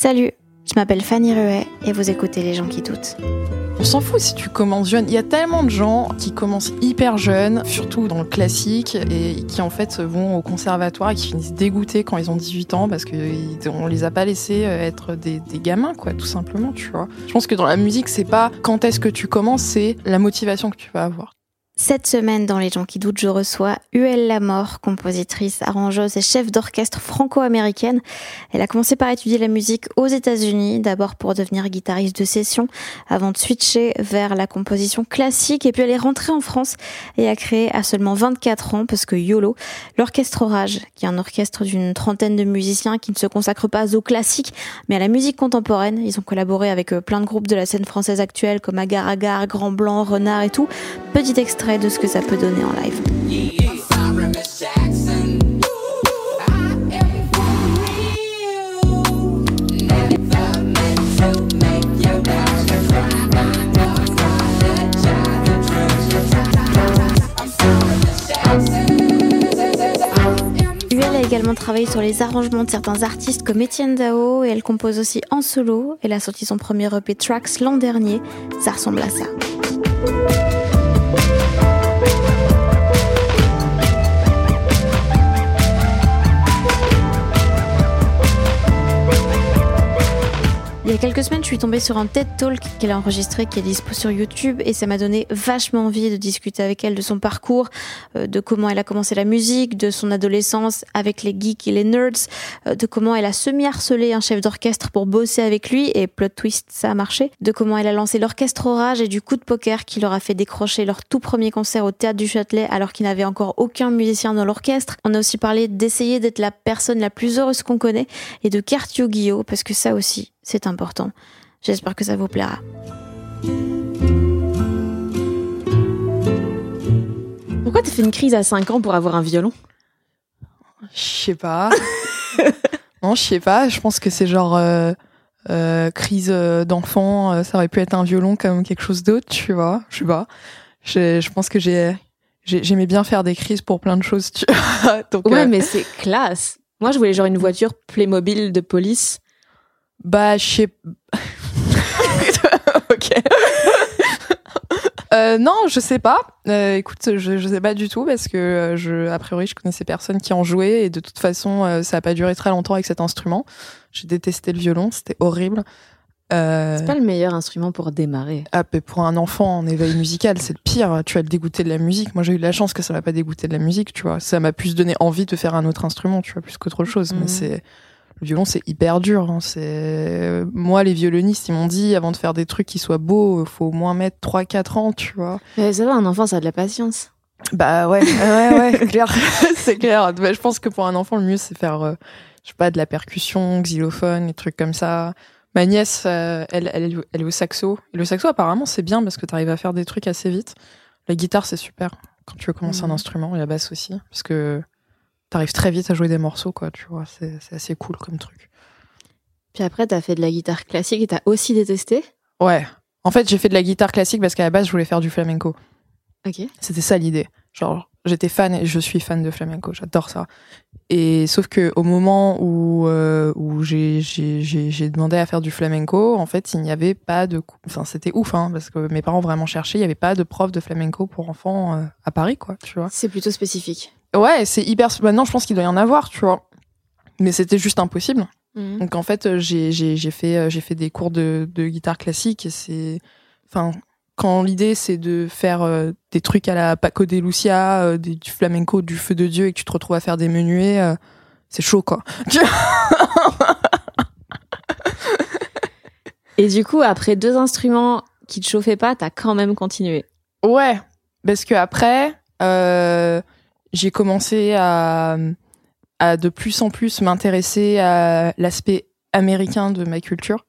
Salut, je m'appelle Fanny Ruet et vous écoutez Les gens qui doutent. On s'en fout si tu commences jeune. Il y a tellement de gens qui commencent hyper jeunes, surtout dans le classique, et qui en fait vont au conservatoire et qui finissent dégoûtés quand ils ont 18 ans parce qu'on les a pas laissés euh, être des, des, gamins, quoi, tout simplement, tu vois. Je pense que dans la musique, c'est pas quand est-ce que tu commences, c'est la motivation que tu vas avoir. Cette semaine, dans Les gens qui doutent, je reçois Huel Lamor, compositrice, arrangeuse et chef d'orchestre franco-américaine. Elle a commencé par étudier la musique aux États-Unis, d'abord pour devenir guitariste de session, avant de switcher vers la composition classique. Et puis elle est rentrée en France et a créé à seulement 24 ans, parce que YOLO, l'Orchestre Orage, qui est un orchestre d'une trentaine de musiciens qui ne se consacrent pas au classique, mais à la musique contemporaine. Ils ont collaboré avec euh, plein de groupes de la scène française actuelle, comme Agar Agar, Grand Blanc, Renard et tout. Petit extrait de ce que ça peut donner en live. Également travaillé sur les arrangements de certains artistes comme Etienne Dao et elle compose aussi en solo. Elle a sorti son premier EP Tracks l'an dernier. Ça ressemble à ça. Il y a quelques semaines, je suis tombée sur un TED Talk qu'elle a enregistré, qui est dispo sur YouTube, et ça m'a donné vachement envie de discuter avec elle de son parcours, euh, de comment elle a commencé la musique, de son adolescence avec les geeks et les nerds, euh, de comment elle a semi-harcelé un chef d'orchestre pour bosser avec lui, et plot twist, ça a marché, de comment elle a lancé l'orchestre Orage et du coup de poker qui leur a fait décrocher leur tout premier concert au Théâtre du Châtelet alors qu'il n'avait encore aucun musicien dans l'orchestre. On a aussi parlé d'essayer d'être la personne la plus heureuse qu'on connaît, et de Cartio Guillot, parce que ça aussi, c'est important. J'espère que ça vous plaira. Pourquoi t'as fait une crise à 5 ans pour avoir un violon? Je sais pas. non, je sais pas. Je pense que c'est genre euh, euh, crise euh, d'enfant. ça aurait pu être un violon comme quelque chose d'autre, tu vois. Je sais pas. Je, je pense que j'ai j'ai- j'aimais bien faire des crises pour plein de choses. Tu vois. Donc, Ouais, euh, mais c'est classe. Moi, je voulais genre une voiture Playmobil de police. Bah, je sais. ok. Euh, non, je sais pas. Euh, écoute, je, je sais pas du tout parce que euh, je, a priori, je connaissais personne qui en jouait et de toute façon, euh, ça a pas duré très longtemps avec cet instrument. J'ai détesté le violon, c'était horrible. Euh, C'est pas le meilleur instrument pour démarrer. ah, mais pour un enfant en éveil musical, c'est le pire. Tu vas le dégoûter de la musique. Moi, j'ai eu de la chance que ça m'a pas dégoûté de la musique, tu vois. Ça m'a plus donné envie de faire un autre instrument, tu vois, plus qu'autre chose. Mhm. Mais c'est le violon, c'est hyper dur. hein. C'est moi, les violonistes, ils m'ont dit avant de faire des trucs qui soient beaux, faut au moins mettre 3-4 ans, tu vois. Mais ça va, un enfant, ça a de la patience. Bah ouais, ouais, ouais, clair, c'est clair. Bah, je pense que pour un enfant, le mieux, c'est faire, euh, je sais pas, de la percussion, xylophone, des trucs comme ça. Ma nièce, euh, elle, elle, est- elle est au saxo. Et le saxo, apparemment, c'est bien parce que tu arrives à faire des trucs assez vite. La guitare, c'est super quand tu veux commencer un Mhm. instrument, et la basse aussi, parce que t'arrives très vite à jouer des morceaux, quoi, tu vois. C'est assez cool comme truc. Puis après, t'as fait de la guitare classique et t'as aussi détesté? Ouais. En fait, j'ai fait de la guitare classique parce qu'à la base, je voulais faire du flamenco. Ok. C'était ça l'idée. Genre, j'étais fan et je suis fan de flamenco, j'adore ça. Et sauf que au moment où euh, où j'ai demandé à faire du flamenco, en fait, il n'y avait pas de, enfin c'était ouf, hein, parce que mes parents vraiment cherché, il n'y avait pas de prof de flamenco pour enfants euh, à Paris, quoi, tu vois. C'est plutôt spécifique. Ouais, c'est hyper. Maintenant, je pense qu'il doit y en avoir, tu vois. Mais c'était juste impossible. Mhm. Donc en fait, euh, j'ai j'ai j'ai fait euh, j'ai fait des cours de de guitare classique et c'est enfin quand l'idée c'est de faire euh, des trucs à la Paco de Lucia, euh, des- du flamenco, du feu de Dieu et que tu te retrouves à faire des menuets, euh, c'est chaud quoi. Et du coup, après deux instruments qui te chauffaient pas, t'as quand même continué. Ouais, parce que après, euh, j'ai commencé à, à de plus en plus m'intéresser à l'aspect américain de ma culture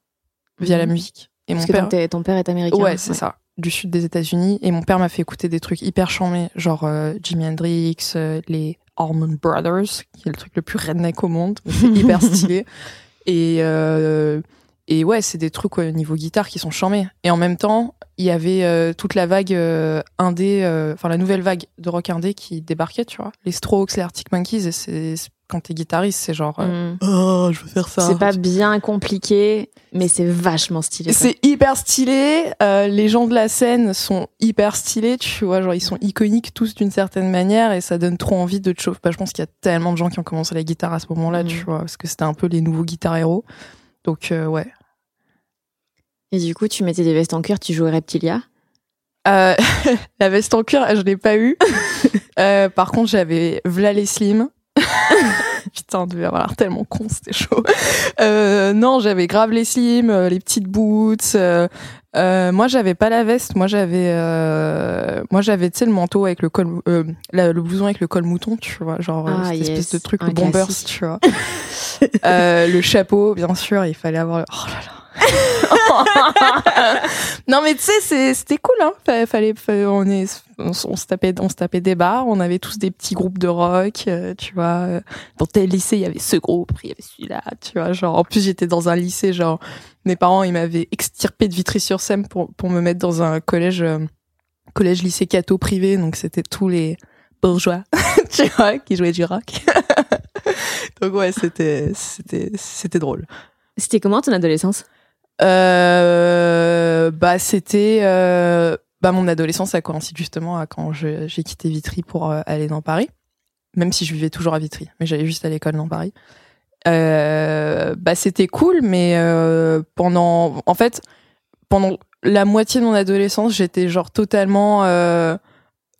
via la Mhm. musique. Et Parce mon que père, ton, père est américain. ouais, c'est ça, du sud des États-Unis. Et mon père m'a fait écouter des trucs hyper charmés, genre euh, Jimi Hendrix, euh, les Allman Brothers, qui est le truc le plus redneck au monde. C'est hyper stylé. Et euh, et ouais, c'est des trucs ouais, au niveau guitare qui sont charmés. Et en même temps, il y avait euh, toute la vague euh, indé, euh, enfin la nouvelle vague de rock indé qui débarquait, tu vois. Les Strokes, les Arctic Monkeys, et c'est quand t'es guitariste, c'est genre euh, Mm. oh, je veux faire ça. C'est pas bien compliqué, mais c'est vachement stylé. C'est hyper stylé. euh, les gens de la scène sont hyper stylés, tu vois. Genre, ils sont iconiques tous d'une certaine manière et ça donne trop envie de te chauffer. Bah, je pense qu'il y a tellement de gens qui ont commencé la guitare à ce moment-là, Mhm. tu vois, parce que c'était un peu les nouveaux guitares héros. Donc, euh, ouais. Et du coup, tu mettais des vestes en cuir, tu jouais Reptilia? Euh, la veste en cuir, je l'ai pas eu. Euh, par contre, j'avais Vla les Slim. Putain, on devait avoir l'air tellement con, c'était chaud. Euh, non, j'avais grave les slims, euh, les petites boots. euh, euh, moi, j'avais pas la veste. Moi, j'avais, euh, moi, j'avais, tu sais, le manteau avec le col, euh, la- le blouson avec le col mouton, tu vois, genre Ah, cette yes, espèce de truc, un le bombers, tu vois. Euh, le chapeau, bien sûr, il fallait avoir. Oh là là. Non mais tu sais c'était cool hein. Fa- fallait, on est on, se tapait on se tapait des bars. On avait tous des petits groupes de rock euh, tu vois. Dans tel lycée il y avait ce groupe il y avait celui-là tu vois. Genre en plus j'étais dans un lycée genre mes parents ils m'avaient extirpé de Vitry-sur-Seine pour pour me mettre dans un collège euh, collège lycée catho privé. Donc c'était tous les bourgeois tu vois qui jouaient du rock. Donc ouais c'était c'était c'était drôle. C'était comment ton adolescence? Euh, bah c'était euh, bah mon adolescence ça coïncide justement à quand j'ai quitté Vitry pour euh, aller dans Paris. Même si je vivais toujours à Vitry mais j'allais juste à l'école dans Paris. Euh, bah c'était cool mais pendant en fait pendant la moitié de mon adolescence j'étais genre totalement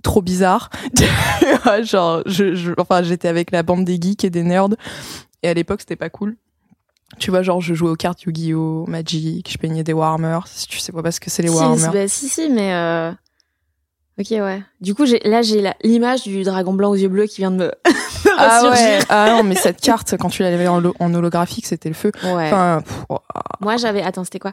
trop bizarre. Genre je- enfin j'étais avec la bande des geeks et des nerds. Et à l'époque c'était pas cool tu vois, genre, je jouais aux cartes Yu-Gi-Oh!, Magic, je peignais des Warhammer. Si tu sais pas parce que c'est les si, Warhammer. bah, si, si, mais. euh, Ok, ouais. Du coup, j'ai- là, j'ai l'image du dragon blanc aux yeux bleus qui vient de me, Ah ouais, ah non, mais cette carte, quand tu l'avais en, holo- en holographique, c'était le feu. Ouais. Enfin, pff, oh, Moi, j'avais. Attends, c'était quoi?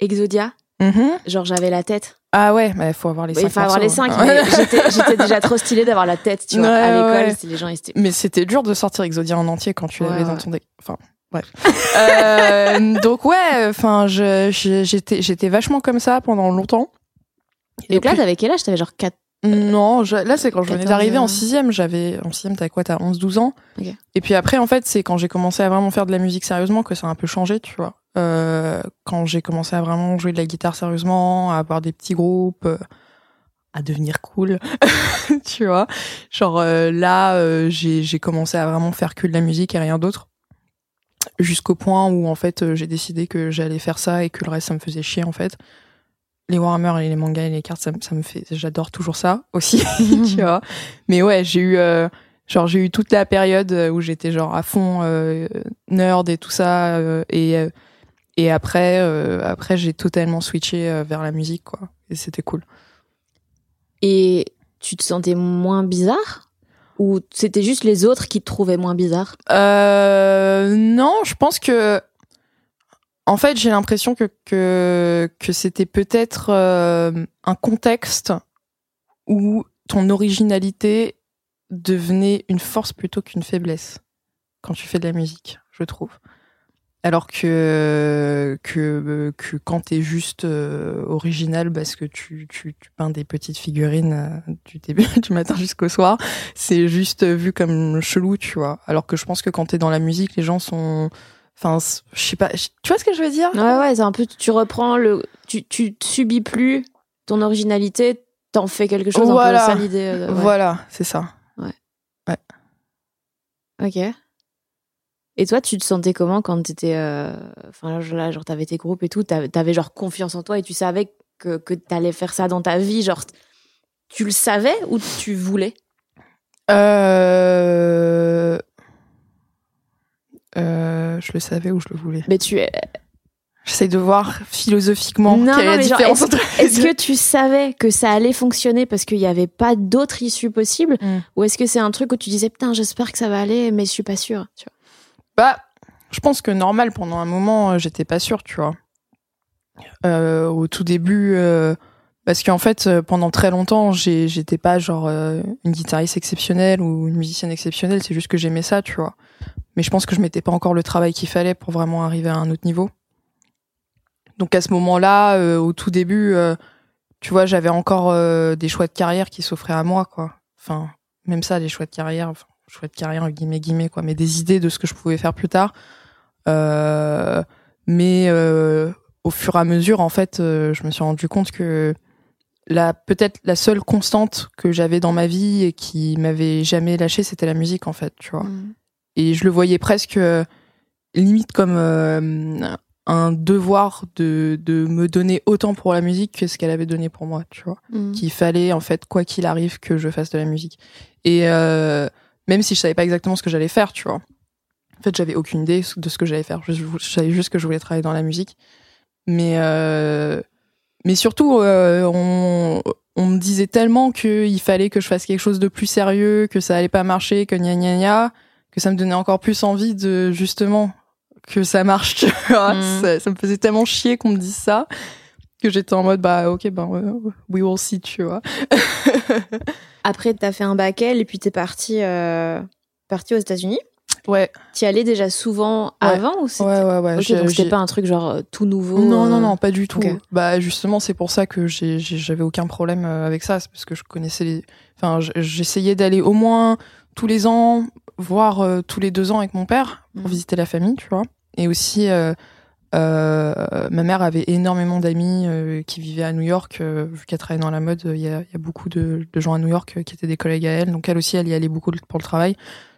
Exodia mhm. Genre, j'avais la tête. Ah ouais, mais il faut avoir les Bah, cinq Il faut avoir les morceaux, cinq, hein. mais j'étais j'étais déjà trop stylée d'avoir la tête, tu vois. Ouais, à l'école, ouais. les gens, ils étaient. Mais c'était dur de sortir Exodia en entier quand tu l'avais dans ton deck. Enfin, bref. Euh, donc ouais, enfin, j'étais j'étais vachement comme ça pendant longtemps. Et donc là, t'avais quel âge? T'avais genre 4. Non, je- là c'est quand je venais 14 d'arriver en sixième. J'avais en sixième, t'as quoi? T'as 11-12 ans? Et puis après, en fait, c'est quand j'ai commencé à vraiment faire de la musique sérieusement que ça a un peu changé, tu vois. Euh, quand j'ai commencé à vraiment jouer de la guitare sérieusement, à avoir des petits groupes, euh, à devenir cool, tu vois. Genre euh, là, euh, j'ai j'ai commencé à vraiment faire que de la musique et rien d'autre. Jusqu'au point où en fait j'ai décidé que j'allais faire ça et que le reste ça me faisait chier en fait les Warhammer et les mangas et les cartes, ça, me- ça me fait, j'adore toujours ça aussi, tu vois. Mais ouais, j'ai eu, euh, genre, j'ai eu toute la période où j'étais genre à fond euh, nerd et tout ça, euh, et et après, après, j'ai totalement switché vers la musique, quoi. Et c'était cool. Et tu te sentais moins bizarre? Ou c'était juste les autres qui te trouvaient moins bizarre? Euh, non, je pense que, en fait, j'ai l'impression que que c'était peut-être euh, un contexte où ton originalité devenait une force plutôt qu'une faiblesse quand tu fais de la musique, je trouve. Alors que que que quand t'es juste euh, original parce que tu, tu tu peins des petites figurines euh, du début du matin jusqu'au soir, c'est juste vu comme chelou, tu vois. Alors que je pense que quand t'es dans la musique, les gens sont Enfin, je sais pas. Tu vois ce que je veux dire? Ouais, ouais, c'est un peu. Tu reprends le. Tu, tu subis plus ton originalité, t'en fais quelque chose Voilà. un peu ça l'idée. euh, ouais. Voilà, c'est ça. Ok. Et toi, tu te sentais comment quand t'étais, euh... enfin là, genre t'avais tes groupes et tout, t'avais genre confiance en toi et tu savais que que t'allais faire ça dans ta vie, genre tu le savais ou tu voulais? Euh... Euh, je le savais ou je le voulais. Mais tu J'essaie de voir philosophiquement non, quelle non, est la différence est-ce, entre est-ce que tu savais que ça allait fonctionner parce qu'il n'y avait pas d'autre issue possible Mm. ou est-ce que c'est un truc où tu disais putain j'espère que ça va aller mais je suis pas sûre tu vois? Bah, je pense que normal, pendant un moment, euh, j'étais pas sûre, tu vois. Euh, au tout début, euh, parce qu'en fait, euh, pendant très longtemps, j'étais pas genre euh, une guitariste exceptionnelle ou une musicienne exceptionnelle, c'est juste que j'aimais ça, tu vois. Mais je pense que je mettais pas encore le travail qu'il fallait pour vraiment arriver à un autre niveau. Donc à ce moment-là, au tout début, tu vois, j'avais encore des choix de carrière qui s'offraient à moi, quoi. Enfin, même ça, des choix de carrière, enfin, choix de carrière, guillemets, guillemets, quoi, mais des idées de ce que je pouvais faire plus tard. Euh, mais euh, au fur et à mesure, en fait, euh, je me suis rendu compte que la peut-être la seule constante que j'avais dans ma vie et qui m'avait jamais lâché, c'était la musique, en fait, tu vois. Et je le voyais presque limite comme un devoir de, de me donner autant pour la musique que ce qu'elle avait donné pour moi, tu vois Mm. qu'il fallait en fait quoi qu'il arrive que je fasse de la musique et euh, même si je savais pas exactement ce que j'allais faire tu vois. En fait j'avais aucune idée de ce que j'allais faire. Je, je savais juste que je voulais travailler dans la musique. Mais euh, mais surtout euh, on on me disait tellement qu'il fallait que je fasse quelque chose de plus sérieux que ça allait pas marcher que gna gna gna que ça me donnait encore plus envie de justement que ça marche tu vois. Mm. ça, ça me faisait tellement chier qu'on me dise ça que j'étais en mode bah ok ben euh, we will see tu vois. Après t'as fait un bac L et puis t'es parti euh, parti aux États-Unis. Ouais. T'y allais déjà souvent Ouais. avant ou c'était ouais ouais ouais donc c'était pas un truc genre euh, tout nouveau non non non pas du tout. Bah justement c'est pour ça que j'avais aucun problème avec ça. C'est parce que je connaissais les enfin j'essayais d'aller au moins tous les ans voire euh, tous les deux ans avec mon père pour Mhm. visiter la famille tu vois. Et aussi euh, euh, ma mère avait énormément d'amis euh, qui vivaient à New York euh, vu qu'elle travaillait dans la mode il y y a beaucoup de, de gens à New York euh, qui étaient des collègues à elle. Donc elle aussi elle y allait beaucoup pour le travail.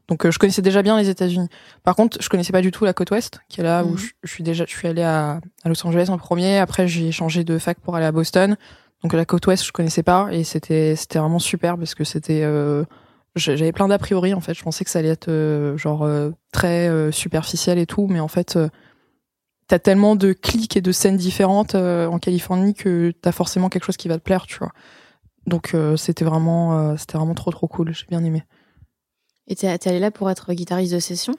Donc euh, je connaissais déjà bien les États-Unis. Par contre je connaissais pas du tout la côte ouest qui est là où Mhm. je, je suis déjà je suis allée à, à Los Angeles en premier. Après j'ai changé de fac pour aller à Boston. Donc la côte ouest je connaissais pas. Et c'était c'était vraiment super parce que c'était euh, j'a- j'avais plein d'a priori en fait. Je pensais que ça allait être euh, genre euh, très superficiel et tout. Mais en fait euh, t'as tellement de clics et de scènes différentes euh, en Californie que t'as forcément quelque chose qui va te plaire tu vois. Donc euh, c'était vraiment euh, c'était vraiment trop trop cool. J'ai bien aimé. Et t'es allé là pour être guitariste de session?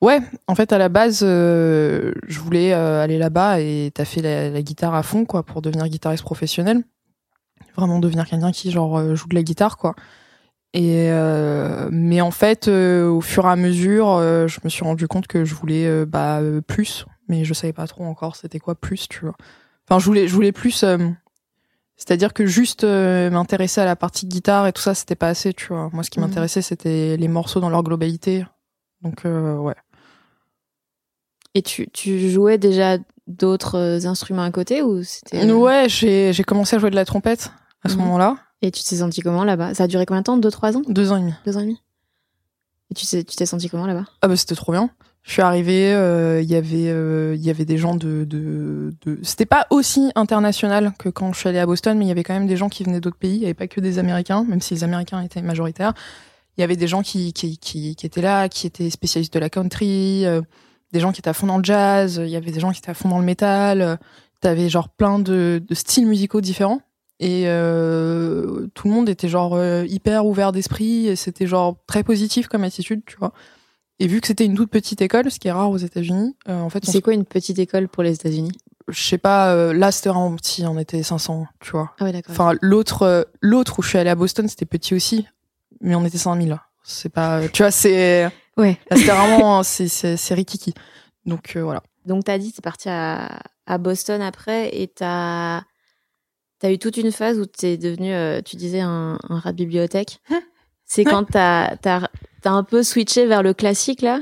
Ouais, en fait, à la base, je voulais aller là-bas et t'as fait la, la guitare à fond, quoi, pour devenir guitariste professionnel. Vraiment devenir quelqu'un qui, genre, joue de la guitare, quoi. Et euh, mais en fait, euh, au fur et à mesure, euh, je me suis rendu compte que je voulais bah plus, mais je savais pas trop encore c'était quoi plus, tu vois. Enfin, je voulais, je voulais plus. euh, c'est-à-dire que juste euh, m'intéresser à la partie guitare et tout ça, c'était pas assez, tu vois. Moi, ce qui Mhm. m'intéressait, c'était les morceaux dans leur globalité. Donc, euh, ouais. et tu tu jouais déjà d'autres instruments à côté ou c'était Ouais, j'ai j'ai commencé à jouer de la trompette à ce Mhm. moment-là, et tu t'es senti comment là-bas? Ça a duré combien de temps? Deux trois ans? Deux ans et demi. deux ans et demi? Et tu t'es tu t'es senti comment là-bas? Ah bah c'était trop bien. Je suis arrivée, euh, il y avait euh, il y avait des gens de de, de... c'était pas aussi international que quand je suis allée à Boston, mais il y avait quand même des gens qui venaient d'autres pays. Il y avait pas que des Américains, même si les Américains étaient majoritaires. Il y avait des gens qui qui qui, étaient là, qui étaient spécialistes de la country, euh, des gens qui étaient à fond dans le jazz. Il y avait des gens qui étaient à fond dans le métal. euh, T'avais genre plein de, de styles musicaux différents. Et euh, tout le monde était genre euh, hyper ouvert d'esprit c'était genre très positif comme attitude, tu vois. Et vu que c'était une toute petite école, ce qui est rare aux États-Unis, euh, en fait, c'est quoi une petite école pour les États-Unis? Je sais pas, euh, là c'était vraiment petit, on était 500, tu vois. ah ouais d'accord Enfin, l'autre, euh, l'autre où je suis allée à Boston, c'était petit aussi, mais on était 5000. C'est pas, tu vois, c'est, ouais là, c'était vraiment, c'est, c'est, c'est rikiki. Donc euh, voilà. Donc, t'as dit, t'es parti à, à Boston après et t'as as eu toute une phase où t'es devenu, euh, tu disais, un, un rat de bibliothèque. C'est quand t'as as, un peu switché vers le classique, là?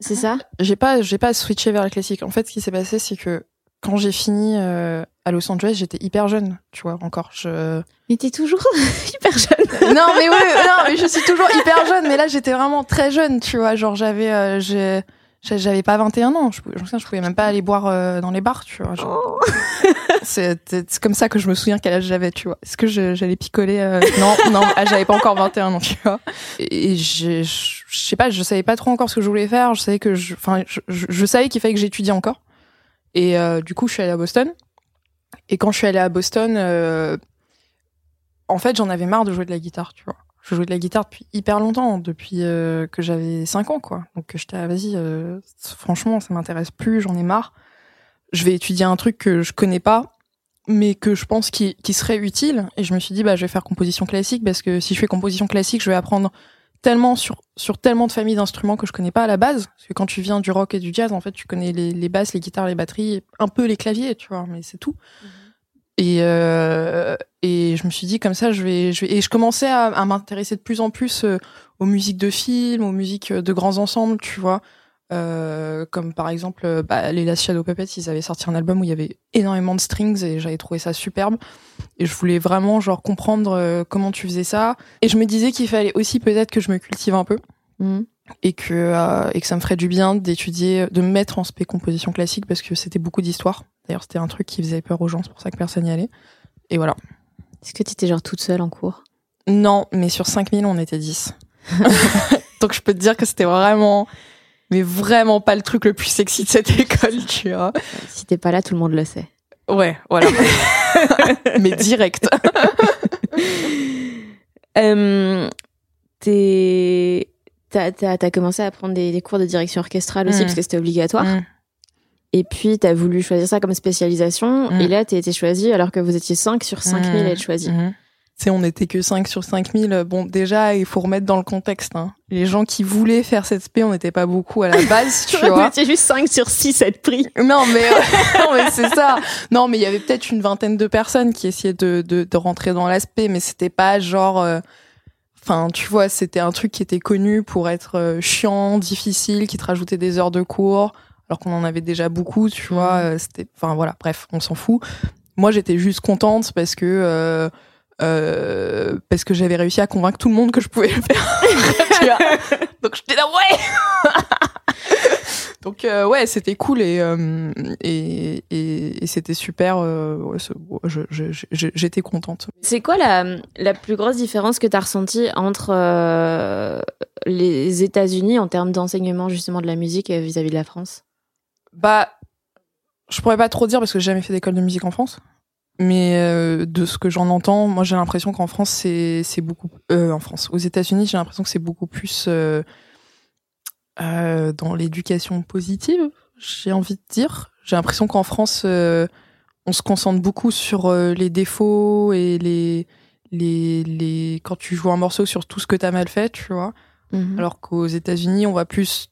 C'est ça? J'ai pas, j'ai pas switché vers la classique. En fait, ce qui s'est passé, c'est que quand j'ai fini euh, à Los Angeles, j'étais hyper jeune, tu vois, encore. Je... Mais t'es toujours hyper jeune. non, mais oui, non, mais je suis toujours hyper jeune, mais là, j'étais vraiment très jeune, tu vois. Genre, j'avais, euh, j'avais pas 21 ans. Je, je, je pouvais même pas aller boire euh, dans les bars, tu vois. Oh. c'est, comme ça que je me souviens quel âge j'avais, tu vois. Est-ce que j'allais picoler euh, Non, non, ah, j'avais pas encore 21 ans, tu vois. Et je, sais pas, je savais pas trop encore ce que je voulais faire. Je savais que je, enfin, je, je savais qu'il fallait que j'étudie encore. Et euh, du coup, je suis allée à Boston. Et quand je suis allée à Boston, euh, en fait, j'en avais marre de jouer de la guitare, tu vois. Je jouais de la guitare depuis hyper longtemps, depuis euh, que j'avais 5 ans, quoi. Donc j'étais, ah, vas-y, franchement, ça m'intéresse plus, j'en ai marre. Je vais étudier un truc que je connais pas, mais que je pense qui, qui serait utile. Et je me suis dit, bah, je vais faire composition classique, parce que si je fais composition classique, je vais apprendre tellement sur sur tellement de familles d'instruments que je connais pas à la base parce que quand tu viens du rock et du jazz en fait tu connais les, les basses les guitares les batteries un peu les claviers tu vois mais c'est tout mhm. et euh, et je me suis dit comme ça je vais je vais et je commençais à, à m'intéresser de plus en plus euh, aux musiques de films aux musiques de grands ensembles tu vois euh, comme par exemple euh, bah, les Last Shadow Puppets, ils avaient sorti un album où il y avait énormément de strings et j'avais trouvé ça superbe. Et je voulais vraiment genre comprendre euh, comment tu faisais ça. Et je me disais qu'il fallait aussi peut-être que je me cultive un peu. Mm. Et que, euh, et que ça me ferait du bien d'étudier, de me mettre en spé composition classique parce que c'était beaucoup d'histoire. D'ailleurs, c'était un truc qui faisait peur aux gens, c'est pour ça que personne n'y allait. Et voilà. Est-ce que tu étais genre toute seule en cours? Non, mais sur 5000, on était 10. Donc je peux te dire que c'était vraiment mais vraiment pas le truc le plus sexy de cette école, tu vois. Si t'es pas là, tout le monde le sait. Ouais, voilà. mais direct. euh, t'as, t'as, commencé à prendre des, cours de direction orchestrale aussi, mm. parce que c'était obligatoire. Mm. Et puis, t'as voulu choisir ça comme spécialisation. Mm. Et là, t'as été choisi alors que vous étiez 5 sur 5000 à être choisi sais, on n'était que 5 sur 5000. Bon, déjà, il faut remettre dans le contexte. Hein. Les gens qui voulaient faire cette spé, on n'était pas beaucoup à la base, tu vois. On était juste 5 sur 6 à être pris. Non, mais, non, mais c'est ça. Non, mais il y avait peut-être une vingtaine de personnes qui essayaient de, de, de rentrer dans l'aspect, mais c'était pas genre... Euh, enfin, tu vois, c'était un truc qui était connu pour être euh, chiant, difficile, qui te rajoutait des heures de cours, alors qu'on en avait déjà beaucoup, tu vois. Euh, c'était, enfin voilà, bref, on s'en fout. Moi, j'étais juste contente parce que euh, parce que j'avais réussi à convaincre tout le monde que je pouvais le faire. Donc j'étais là, ouais Donc euh, ouais, c'était cool et, euh, et, c'était super. Euh, J'étais contente. C'est quoi la, la plus grosse différence que tu as ressentie entre les États-Unis en termes d'enseignement justement de la musique vis-à-vis -vis de la France? Bah, je pourrais pas trop dire parce que j'ai jamais fait d'école de musique en France. Mais euh, de ce que j'en entends, moi j'ai l'impression qu'en France c'est c'est beaucoup euh, en France, aux États-Unis j'ai l'impression que c'est beaucoup plus euh, euh dans l'éducation positive. J'ai envie de dire. J'ai l'impression qu'en France euh, on se concentre beaucoup sur les défauts et les les les quand tu joues un morceau sur tout ce que t'as mal fait, tu vois. Mhm. Alors qu'aux États-Unis on va plus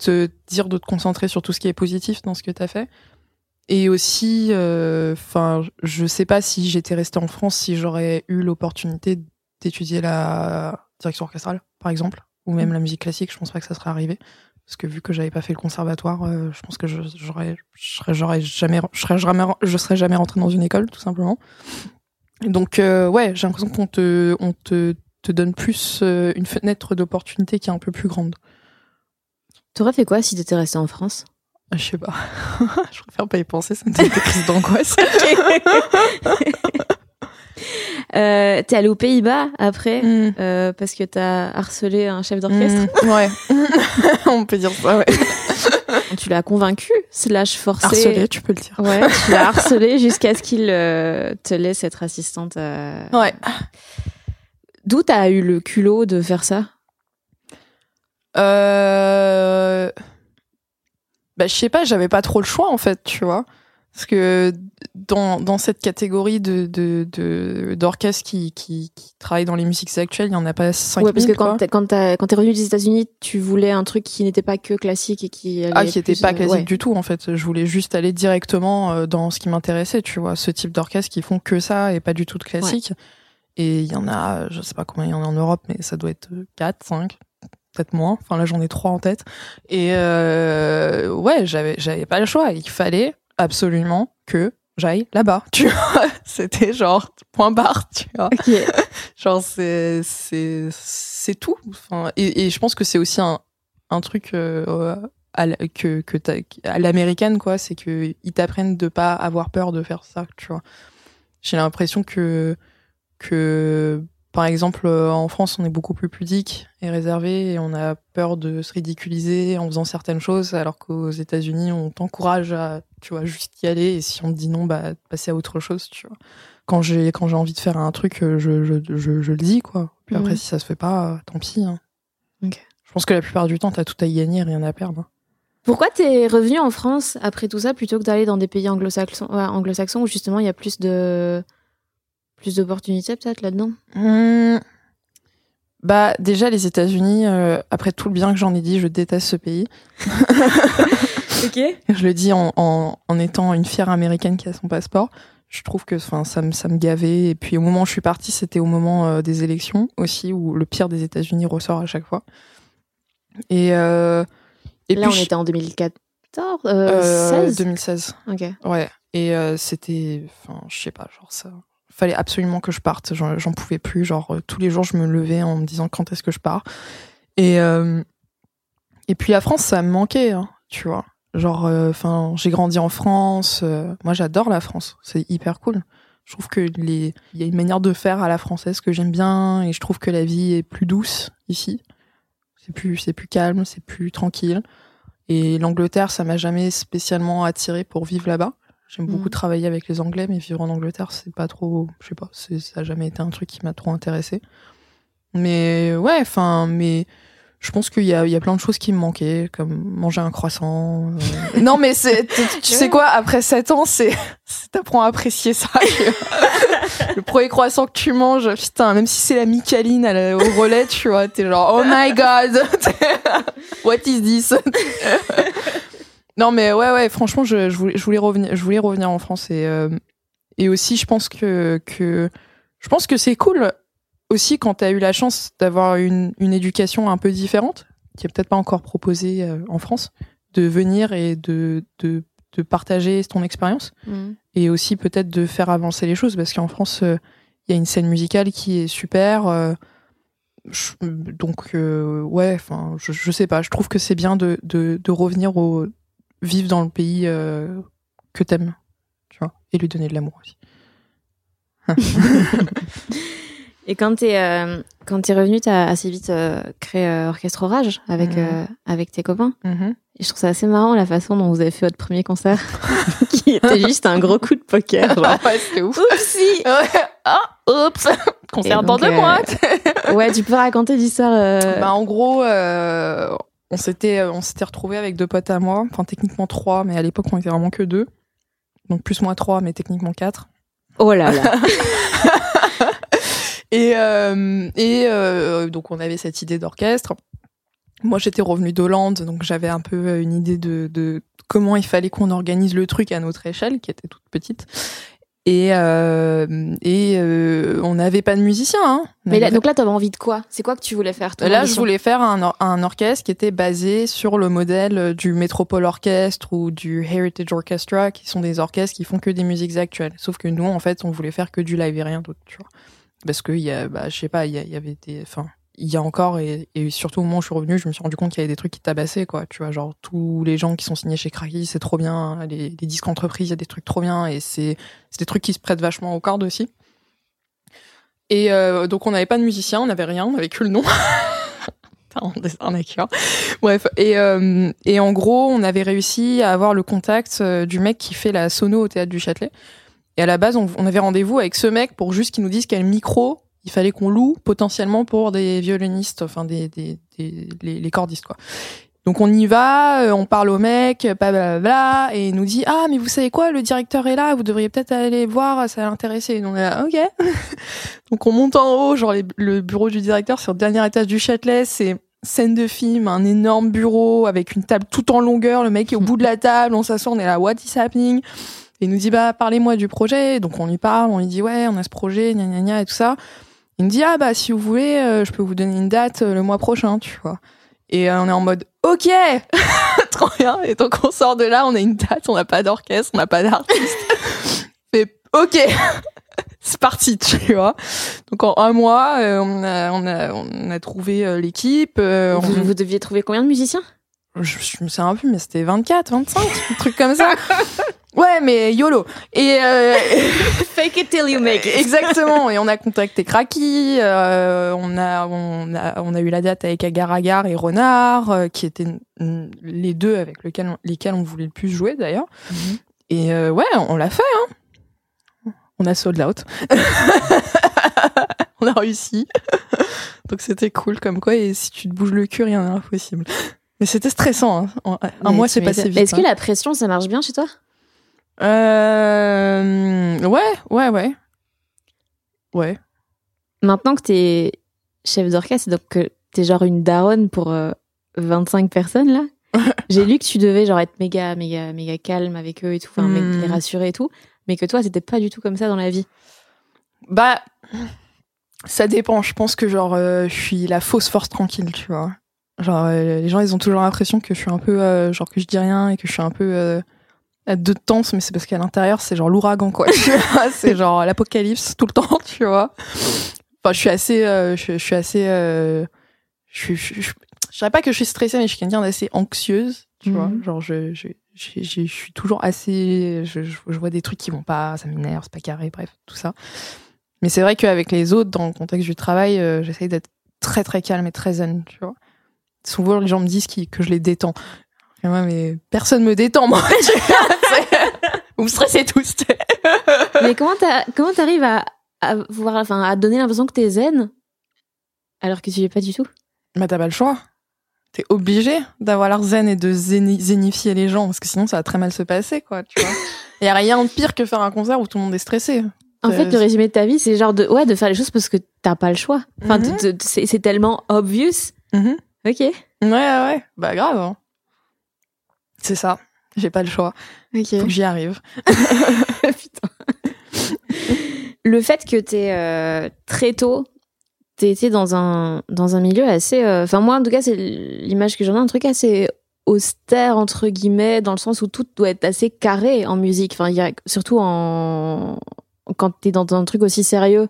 te dire de te concentrer sur tout ce qui est positif dans ce que t'as fait. Et aussi, euh, enfin, je sais pas si j'étais restée en France, si j'aurais eu l'opportunité d'étudier la direction orchestrale, par exemple, ou même mm. la musique classique. Je pense pas que ça serait arrivé, parce que vu que j'avais pas fait le conservatoire, euh, je pense que j'aurais, j'aurais jamais, je serais jamais, je serais jamais rentrée dans une école, tout simplement. Donc, euh, ouais, j'ai l'impression qu'on te, on te, te donne plus une fenêtre d'opportunité qui est un peu plus grande. T'aurais fait quoi si t'étais restée en France? Je sais pas. je préfère pas y penser, ça me donne des crises d'angoisse. euh, t'es allé aux Pays-Bas après mm. euh, parce que t'as harcelé un chef d'orchestre? Mm, ouais, on peut dire ça. Ouais. tu l'as convaincu, slash forcé. Harcelé, tu peux le dire. Ouais, tu l'as harcelé jusqu'à ce qu'il euh, te laisse être assistante. Ouais. D'où t'as eu le culot de faire ça? Euh bah, je sais pas, j'avais pas trop le choix en fait, tu vois. Parce que dans, dans cette catégorie de, de, d'orchestres qui, qui, qui travaillent dans les musiques actuelles, il y en a pas 5 Ouais, parce que quand t'es, quand, t'es revenu des États-Unis, tu voulais un truc qui n'était pas que classique et qui Ah, qui était pas euh, classique du tout, en fait. Je voulais juste aller directement euh, dans ce qui m'intéressait, tu vois. Ce type d'orchestre qui font que ça et pas du tout de classique. Et il y en a, je sais pas combien il y en a en Europe, mais ça doit être 4, 5 peut-être moins. Enfin là j'en ai trois en tête. Et euh, ouais, j'avais j'avais pas le choix. Il fallait. absolument que j'aille là-bas, tu vois. C'était genre point barre, tu vois. Ok. Genre c'est c'est c'est tout. Enfin, et, et je pense que c'est aussi un un truc euh, à que que à l'américaine quoi, c'est que ils t'apprennent de pas avoir peur de faire ça, tu vois. J'ai l'impression que que par exemple euh, en France on est beaucoup plus pudique et réservé et on a peur de se ridiculiser en faisant certaines choses alors qu'aux États-Unis on t'encourage à tu vois juste y aller et si on te dit non bah passer à autre chose tu vois. Quand j'ai quand j'ai envie de faire un truc euh, je je, je, je le dis quoi. Puis après si ça se fait pas euh, tant pis hein. Je pense que la plupart du temps t'as tout à y gagner rien à perdre Pourquoi t'es revenu en France après tout ça plutôt que d'aller dans des pays anglo-saxons anglo-saxons où justement il y a plus de plus d'opportunités peut-être là-dedans Hmm. Bah déjà les États-Unis, euh, après tout le bien que j'en ai dit, je déteste ce pays. Ok. Je le dis en, en, en étant une fière américaine qui a son passeport. Je trouve que enfin ça me ça me gavait et puis au moment où je suis partie, c'était au moment euh, des élections aussi où le pire des États-Unis ressort à chaque fois. Et euh, et Là puis on je- était en 2014 euh, euh, 16 2016. Ok. Ouais. Et euh, c'était, enfin, je sais pas, genre ça. Fallait absolument que je parte. J'en pouvais plus. Genre euh, tous les jours, je me levais en me disant quand est-ce que je pars. Et euh, et puis la France, ça me manquait, hein, tu vois. Genre, enfin, j'ai grandi en France. euh, moi, j'adore la France. C'est hyper cool. Je trouve que les, il y a une manière de faire à la française que j'aime bien, et je trouve que la vie est plus douce ici. C'est plus, c'est plus calme, c'est plus tranquille. Et l'Angleterre, ça m'a jamais spécialement attiré pour vivre là-bas. J'aime beaucoup Mhm. travailler avec les Anglais, mais vivre en Angleterre, c'est pas trop, je sais pas, ça a jamais été un truc qui m'a trop intéressé. Mais ouais, enfin, mais je pense qu'il y a, il y a plein de choses qui me manquaient, comme manger un croissant. euh. non, mais c'est, tu, sais quoi, après 7 ans, c'est, c'est- t'apprends à apprécier ça. le premier croissant que tu manges, putain, même si c'est la Micaline à la- au relais, tu vois, t'es genre, oh my god, what is this? Non, mais ouais, ouais, franchement, je, je voulais, je voulais revenir, je voulais revenir en France et, euh, et aussi, je pense que, que, je pense que c'est cool aussi quand tu as eu la chance d'avoir une, une éducation un peu différente, qui est peut-être pas encore proposée euh, en France, de venir et de, de, de partager ton expérience Mhm. et aussi peut-être de faire avancer les choses parce qu'en France euh, il y a une scène musicale qui est super euh, je- donc euh, ouais enfin je, je sais pas je trouve que c'est bien de, de, de revenir au vivre dans le pays euh, que t'aimes tu vois et lui donner de l'amour aussi Et quand t'es euh, quand t'es revenu, t'as assez vite euh, créé euh, Orchestre Orage avec Mhm. euh, avec tes copains. Et je trouve ça assez marrant la façon dont vous avez fait votre premier concert, qui était juste un gros coup de poker. Genre. ouais c'est ouf Oupsie ah oups concert dans deux mois Ouais, tu peux raconter l'histoire. euh, Bah, en gros, euh, on s'était on s'était retrouvés avec deux potes à moi, enfin techniquement trois, mais à l'époque on était vraiment que deux. Donc plus moi trois, mais techniquement quatre. Oh là là. Et euh, et euh, donc on avait cette idée d'orchestre. Moi j'étais revenue d'Hollande, donc j'avais un peu une idée de, de comment il fallait qu'on organise le truc à notre échelle, qui était toute petite. Et euh, et euh, on n'avait pas de musicien. Hein. Mais là, donc là, t'avais envie de quoi? C'est quoi que tu voulais faire Là, je voulais faire un, or- un orchestre qui était basé sur le modèle du Metropole Orchestre ou du Heritage Orchestra, qui sont des orchestres qui font que des musiques actuelles. Sauf que nous, en fait, on voulait faire que du live et rien d'autre, tu vois. Parce que, y a, bah, je sais pas, il y, y avait des, enfin, il y a encore, et, surtout au moment où je suis revenue, je me suis rendu compte qu'il y avait des trucs qui tabassaient, quoi. Tu vois, genre, tous les gens qui sont signés chez Cracky, c'est trop bien. Les, disques entreprises, il y a des trucs trop bien, et c'est, des trucs qui se prêtent vachement aux cordes aussi. Et euh, donc on n'avait pas de musicien, on n'avait rien, on avait que le nom. Est arnaqueur. Bref, et, euh, et en gros, on avait réussi à avoir le contact euh, du mec qui fait la sono au théâtre du Châtelet. Et à la base, on avait rendez-vous avec ce mec pour juste qu'il nous dise quel micro il fallait qu'on loue potentiellement pour des violonistes, enfin des, des, des les, les cordistes quoi. Donc on y va, euh, on parle au mec, blablabla, et il nous dit ah mais vous savez quoi, le directeur est là, vous devriez peut-être aller voir, ça l'intéresser. Et on est là, ok. Donc on monte en haut, genre le bureau du directeur sur le dernier étage du Châtelet, c'est scène de film, un énorme bureau avec une table tout en longueur, le mec est au bout de la table, on s'assoit, on est là, what is happening? Et il nous dit bah parlez-moi du projet, donc on lui parle, on lui dit ouais on a ce projet, gna gna gna et tout ça. Il me dit ah bah si vous voulez, euh, je peux vous donner une date euh, le mois prochain, tu vois. Et euh, on est en mode ok, comprend rien. Et donc on sort de là, on a une date, on n'a pas d'orchestre, on n'a pas d'artiste. Mais ok, c'est parti, tu vois. Donc en un mois, on, a, on, a, on a trouvé l'équipe. on- Vous, deviez trouver combien de musiciens? Je, je me souviens peu, mais c'était 24, 25, un truc comme ça. Ouais, mais YOLO. Et euh, Fake it till you make exactement. Et on a contacté Kraki. euh, on a on a on a eu la date avec Agar Agar et Renard, euh, qui étaient mm, les deux avec lesquels lesquels on voulait le plus jouer d'ailleurs. Et euh, ouais, on l'a fait. Hein. On a sold out. on a réussi. Donc c'était cool comme quoi. Et si tu te bouges le cul, rien n'est impossible. Mais c'était stressant. Hein. Un Mais mois, c'est passé vite. Est-ce que hein. la pression, ça marche bien chez toi? Euh... Ouais, ouais, ouais. Ouais. Maintenant que t'es chef d'orchestre, donc que t'es genre une daronne pour euh, 25 personnes là, j'ai lu que tu devais genre être méga, méga, méga calme avec eux et tout, enfin Hmm. mec, les rassurer et tout, mais que toi c'était pas du tout comme ça dans la vie. Bah, ça dépend. Je pense que genre, euh, je suis la fausse force tranquille, tu vois. Genre, euh, les gens, ils ont toujours l'impression que je suis un peu, euh, genre que je dis rien et que je suis un peu deux temps, mais c'est parce qu'à l'intérieur, c'est genre l'ouragan, quoi. c'est genre l'apocalypse tout le temps, tu vois. Enfin, je suis assez, euh, je, je suis assez, euh, je, je, je, je dirais pas que je suis stressée, mais je suis quelqu'un d'assez anxieuse, tu Mhm. vois. Genre, je, je, je, suis toujours assez, je, vois des trucs qui vont pas, ça m'énerve, c'est pas carré, bref, tout ça. Mais c'est vrai qu'avec les autres, dans le contexte du travail, euh, j'essaye d'être très très calme et très zen, tu vois. Souvent, les gens me disent que je les détends. Mais personne me détend, moi. Vous me stressez tous. mais comment t'arrives à, à voir, enfin à donner l'impression que t'es zen alors que tu l'es pas du tout? Bah, t'as pas le choix. T'es obligé d'avoir l'air zen et de zéni- zénifier les gens, parce que sinon, ça va très mal se passer, quoi, tu vois. Il y a rien de pire que faire un concert où tout le monde est stressé. En fait, le résumé de ta vie, c'est genre de ouais de faire les choses parce que t'as pas le choix. Enfin, Mhm. c'est tellement obvious. Mhm. Ok. Ouais, ouais, ouais. Bah, grave. hein. C'est ça. J'ai pas le choix. Faut que j'y arrive. Putain. Le fait que t'es euh, très tôt, t'aies été dans un dans un milieu assez. euh, Enfin moi en tout cas c'est l'image que j'en ai, un truc assez austère entre guillemets dans le sens où tout doit être assez carré en musique. Enfin il y a surtout en quand t'es dans un truc aussi sérieux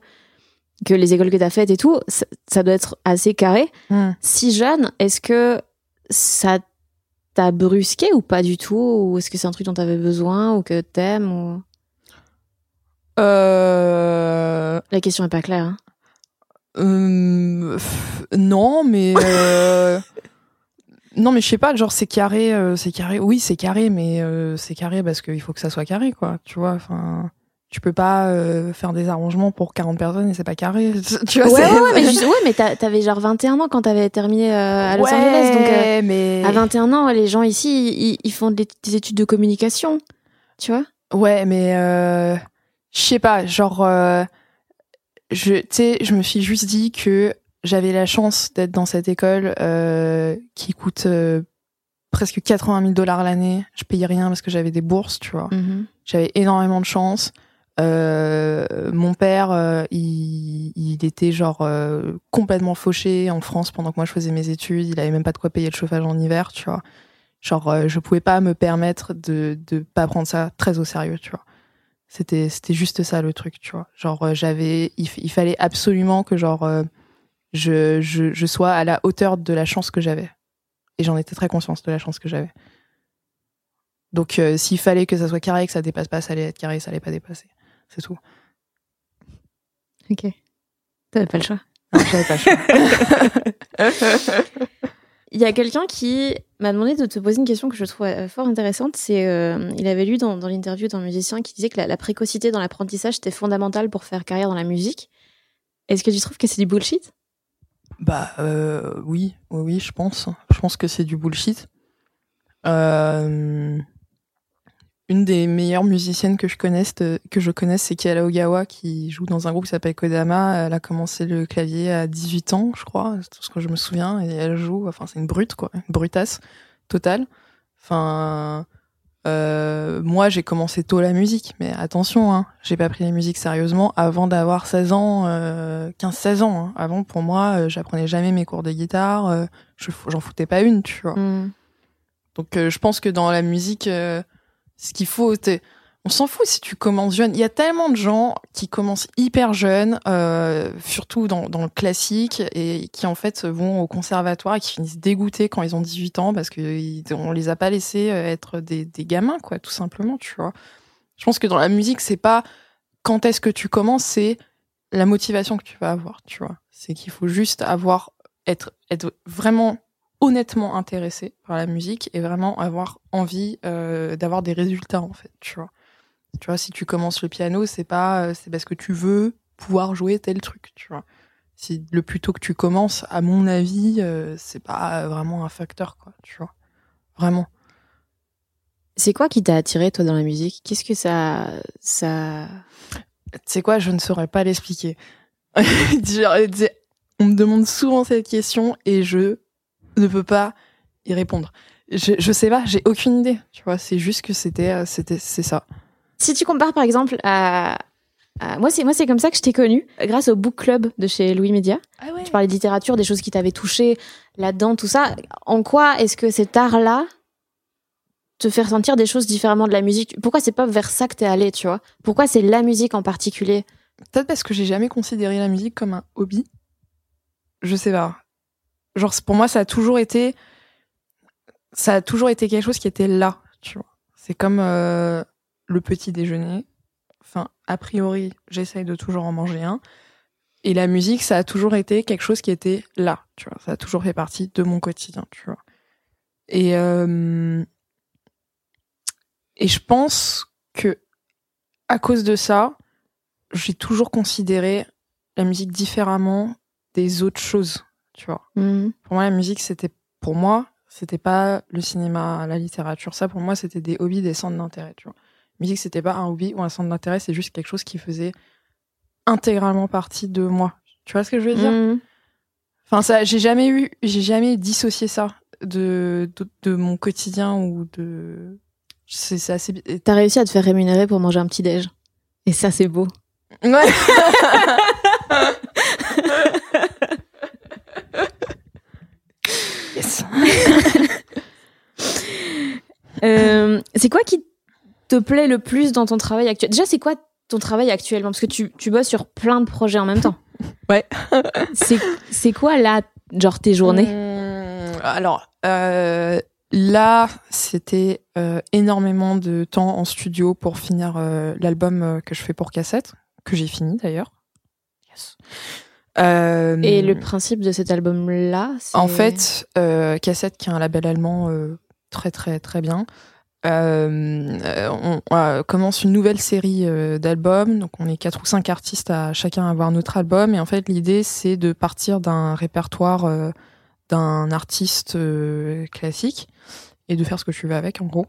que les écoles que t'as faites et tout, ça, ça doit être assez carré. Hmm. Si jeune, est-ce que ça t'a brusqué ou pas du tout Ou est-ce que c'est un truc dont t'avais besoin ou que t'aimes ou... Euh... La question est pas claire. hein. Euh, pff, non, mais euh, non, mais je sais pas. Genre, c'est carré, euh, c'est carré. Oui, c'est carré, mais euh, c'est carré parce qu'il faut que ça soit carré, quoi. Tu vois, enfin, tu peux pas euh, faire des arrangements pour 40 personnes et c'est pas carré. Tu vois, Ouais, ouais, ouais, mais, juste- ouais, mais t'a- t'avais genre 21 ans quand t'avais terminé euh, à Los Ouais, Angeles. Donc, euh, mais à 21 ans, les gens ici, ils, ils font des, des études de communication. Tu vois? Ouais, mais euh, je sais pas, genre, je, tu sais, je me suis juste dit que j'avais la chance d'être dans cette école qui coûte presque 80 000 dollars l'année. Je payais rien parce que j'avais des bourses, tu vois. J'avais énormément de chance. Euh, mon père, euh, il, était genre euh, complètement fauché en France pendant que moi je faisais mes études. Il avait même pas de quoi payer le chauffage en hiver, tu vois. Genre, je pouvais pas me permettre de de pas prendre ça très au sérieux, tu vois. C'était c'était juste ça le truc, tu vois. Genre, j'avais, il, fallait absolument que genre je, sois à la hauteur de la chance que j'avais. Et j'en étais très consciente de la chance que j'avais. Donc, s'il fallait que ça soit carré, que ça dépasse pas, ça allait être carré, ça allait pas dépasser. C'est tout. Ok. T'avais pas le choix. Non, j'avais pas le choix. Il y a quelqu'un qui m'a demandé de te poser une question que je trouve euh, fort intéressante. C'est, euh, il avait lu dans, dans l'interview d'un musicien qui disait que la, la précocité dans l'apprentissage était fondamentale pour faire carrière dans la musique. Est-ce que tu trouves que c'est du bullshit? Bah euh, oui, oui, oui, je pense. Je pense que c'est du bullshit. Euh, une des meilleures musiciennes que je connaisse, euh, que je connaisse, c'est Kiala Ogawa qui joue dans un groupe qui s'appelle Kodama. Elle a commencé le clavier à 18 ans, je crois, c'est tout ce que je me souviens, et elle joue. Enfin, c'est une brute quoi, une brutasse totale. Enfin, euh, moi j'ai commencé tôt la musique, mais attention, hein, j'ai pas pris la musique sérieusement avant d'avoir 16 ans, euh, 15-16 ans. hein. Avant, pour moi, euh, j'apprenais jamais mes cours de guitare, euh, je- j'en foutais pas une, tu vois. Hmm. Donc euh, je pense que dans la musique, euh, ce qu'il faut, on s'en fout si tu commences jeune. Il y a tellement de gens qui commencent hyper jeunes, euh, surtout dans, le classique, et qui en fait vont au conservatoire et qui finissent dégoûtés quand ils ont 18 ans parce qu'on les a pas laissés être des, gamins, quoi, tout simplement, tu vois. Je pense que dans la musique, c'est pas quand est-ce que tu commences, c'est la motivation que tu vas avoir, tu vois. C'est qu'il faut juste avoir être vraiment honnêtement intéressé par la musique et vraiment avoir envie euh, d'avoir des résultats en fait, tu vois. Tu vois, si tu commences le piano, c'est pas euh, c'est parce que tu veux pouvoir jouer tel truc, tu vois. Si le plus tôt que tu commences, à mon avis, euh, c'est pas vraiment un facteur quoi, tu vois. Vraiment. C'est quoi qui t'a attiré toi dans la musique? Qu'est-ce que ça ça C'est quoi? Je ne saurais pas l'expliquer. on me demande souvent cette question et je ne peux pas y répondre. Je, je sais pas, j'ai aucune idée. Tu vois, c'est juste que c'était, euh, c'était, c'est ça. Si tu compares par exemple à, moi, c'est moi, c'est comme ça que je t'ai connu, grâce au book club de chez Louis Média. Ah Tu parlais de littérature, des choses qui t'avaient touché là-dedans, tout ça. En quoi est-ce que cet art-là te fait ressentir des choses différemment de la musique? Pourquoi c'est pas vers ça que t'es allé, tu vois? Pourquoi c'est la musique en particulier? Peut-être parce que j'ai jamais considéré la musique comme un hobby. Je sais pas. Genre, pour moi, ça a toujours été, ça a toujours été quelque chose qui était là, tu vois. C'est comme euh, le petit déjeuner. Enfin, a priori, j'essaye de toujours en manger un. Et la musique, ça a toujours été quelque chose qui était là, tu vois. Ça a toujours fait partie de mon quotidien, tu vois. Et euh, et je pense que à cause de ça, j'ai toujours considéré la musique différemment des autres choses tu vois. Mm. Pour moi, la musique, c'était pour moi, c'était pas le cinéma, la littérature. Ça, pour moi, c'était des hobbies, des centres d'intérêt, tu vois. La musique, c'était pas un hobby ou un centre d'intérêt, c'est juste quelque chose qui faisait intégralement partie de moi. Tu vois ce que je veux dire? Mm. Enfin, ça, j'ai jamais eu, j'ai jamais dissocié ça de, de, mon quotidien ou de. C'est assez. T'as réussi à te faire rémunérer pour manger un petit déj. Et ça, c'est beau. Ouais. Euh, c'est quoi qui te plaît le plus dans ton travail actuel Déjà, c'est quoi ton travail actuellement? Parce que tu, tu bosses sur plein de projets en même temps. Ouais. c'est quoi là, genre tes journées? Hum, Alors, euh, là, c'était euh, énormément de temps en studio pour finir l'album que je fais pour cassette, que j'ai fini d'ailleurs. Yes. Euh, et le principe de cet album-là En fait, euh, Cassette, qui est un label allemand euh, très très très bien, on, commence une nouvelle série d'albums. Donc on est quatre ou cinq artistes à chacun avoir notre album. Et en fait, l'idée, c'est de partir d'un répertoire d'un artiste classique et de faire ce que tu veux avec, en gros.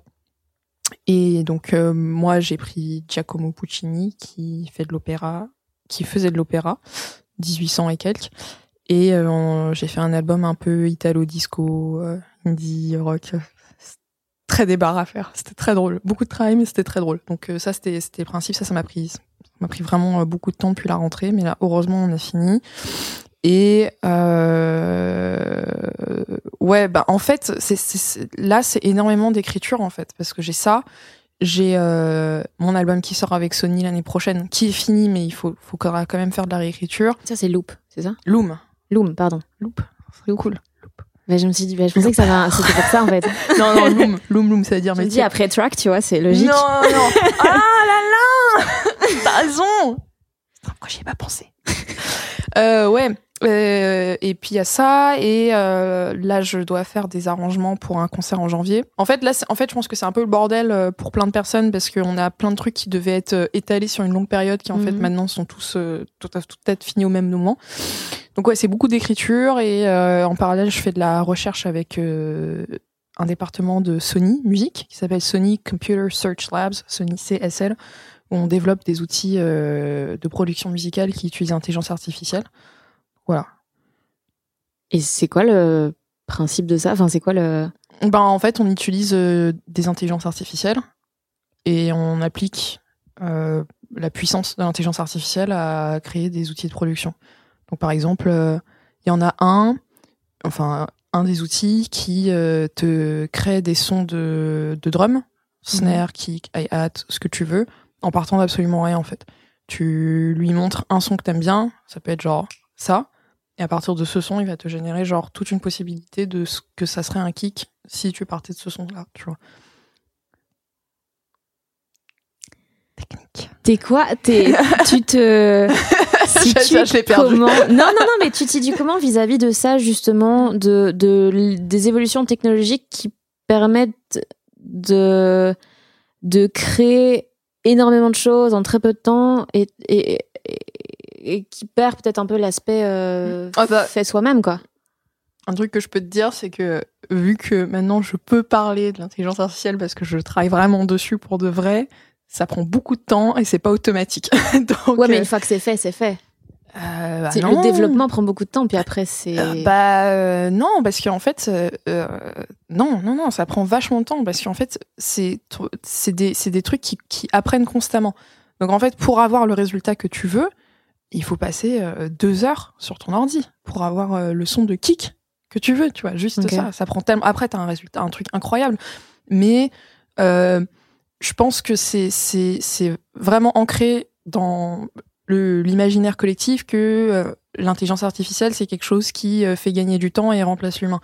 Et donc moi, j'ai pris Giacomo Puccini, qui fait de l'opéra, qui faisait de l'opéra 1800 et quelques. Et euh, j'ai fait un album un peu italo-disco, euh, indie, rock. Très débarras à faire. C'était très drôle. Beaucoup de travail, mais c'était très drôle. Donc euh, ça, c'était c'était le principe. Ça, ça m'a pris, m'a pris vraiment beaucoup de temps depuis la rentrée. Mais là, heureusement, on a fini. Et ouais, bah en fait, c'est là, c'est énormément d'écriture en fait, parce que j'ai ça j'ai euh, mon album qui sort avec Sony l'année prochaine, qui est fini, mais il faut, faut quand même faire de la réécriture. Ça, c'est Loop, c'est ça? Loom. Loom, pardon. Loop. C'est cool. Mais je me suis dit, bah, je pensais que ça va, c'était pour ça en fait. non, non, Loom, Loom, Loom, ça veut dire. Je me dis après track, tu vois, c'est logique. Non, non. ah là là T'as raison Pourquoi j'y ai pas pensé euh, Ouais. Euh, et puis il y a ça et euh, là je dois faire des arrangements pour un concert en janvier. En fait là en fait je pense que c'est un peu le bordel euh, pour plein de personnes parce qu'on a plein de trucs qui devaient être euh, étalés sur une longue période qui en fait mhm. maintenant sont tous tout à tout être finis au même moment. Donc ouais c'est beaucoup d'écriture et en parallèle je fais de la recherche avec un département de Sony Musique qui s'appelle Sony Computer Search Labs, Sony CSL où on développe des outils de production musicale qui utilisent l'intelligence artificielle. Voilà. Et c'est quoi le principe de ça? Enfin, c'est quoi le Ben en fait, on utilise euh, des intelligences artificielles et on applique euh, la puissance de l'intelligence artificielle à créer des outils de production. Donc par exemple, euh, il y en a un, enfin un des outils qui euh, te crée des sons de, de drum, snare, kick, hi-hat, ce que tu veux, en partant d'absolument rien en fait. Tu lui montres un son que t'aimes bien, ça peut être genre ça, et à partir de ce son, il va te générer genre toute une possibilité de ce que ça serait un kick si tu partais de ce son-là, tu vois. Technique. T'es quoi? T'es, tu te situes je l'ai perdu. comment Non, non, non, mais tu te situes comment vis-à-vis de ça justement, de, de des évolutions technologiques qui permettent de de créer énormément de choses en très peu de temps et et, et, et qui perd peut-être un peu l'aspect euh, Ah bah. fait soi-même quoi. Un truc que je peux te dire, c'est que vu que maintenant je peux parler de l'intelligence artificielle parce que je travaille vraiment dessus pour de vrai, ça prend beaucoup de temps et c'est pas automatique. Donc, Ouais, mais euh, une fois que c'est fait, c'est fait. euh, bah le développement prend beaucoup de temps, puis après c'est. Euh, bah euh, non, parce qu'en fait, euh, euh, non, non, non, ça prend vachement de temps parce qu'en fait, c'est des, des trucs qui, qui apprennent constamment. Donc en fait, pour avoir le résultat que tu veux, il faut passer euh, deux heures sur ton ordi pour avoir euh, le son de kick que tu veux, tu vois, juste ça. Ça prend tellement. Après, t'as un résultat, un truc incroyable, mais euh, je pense que c'est c'est c'est vraiment ancré dans l'imaginaire collectif que euh, l'intelligence artificielle c'est quelque chose qui euh, fait gagner du temps et remplace l'humain.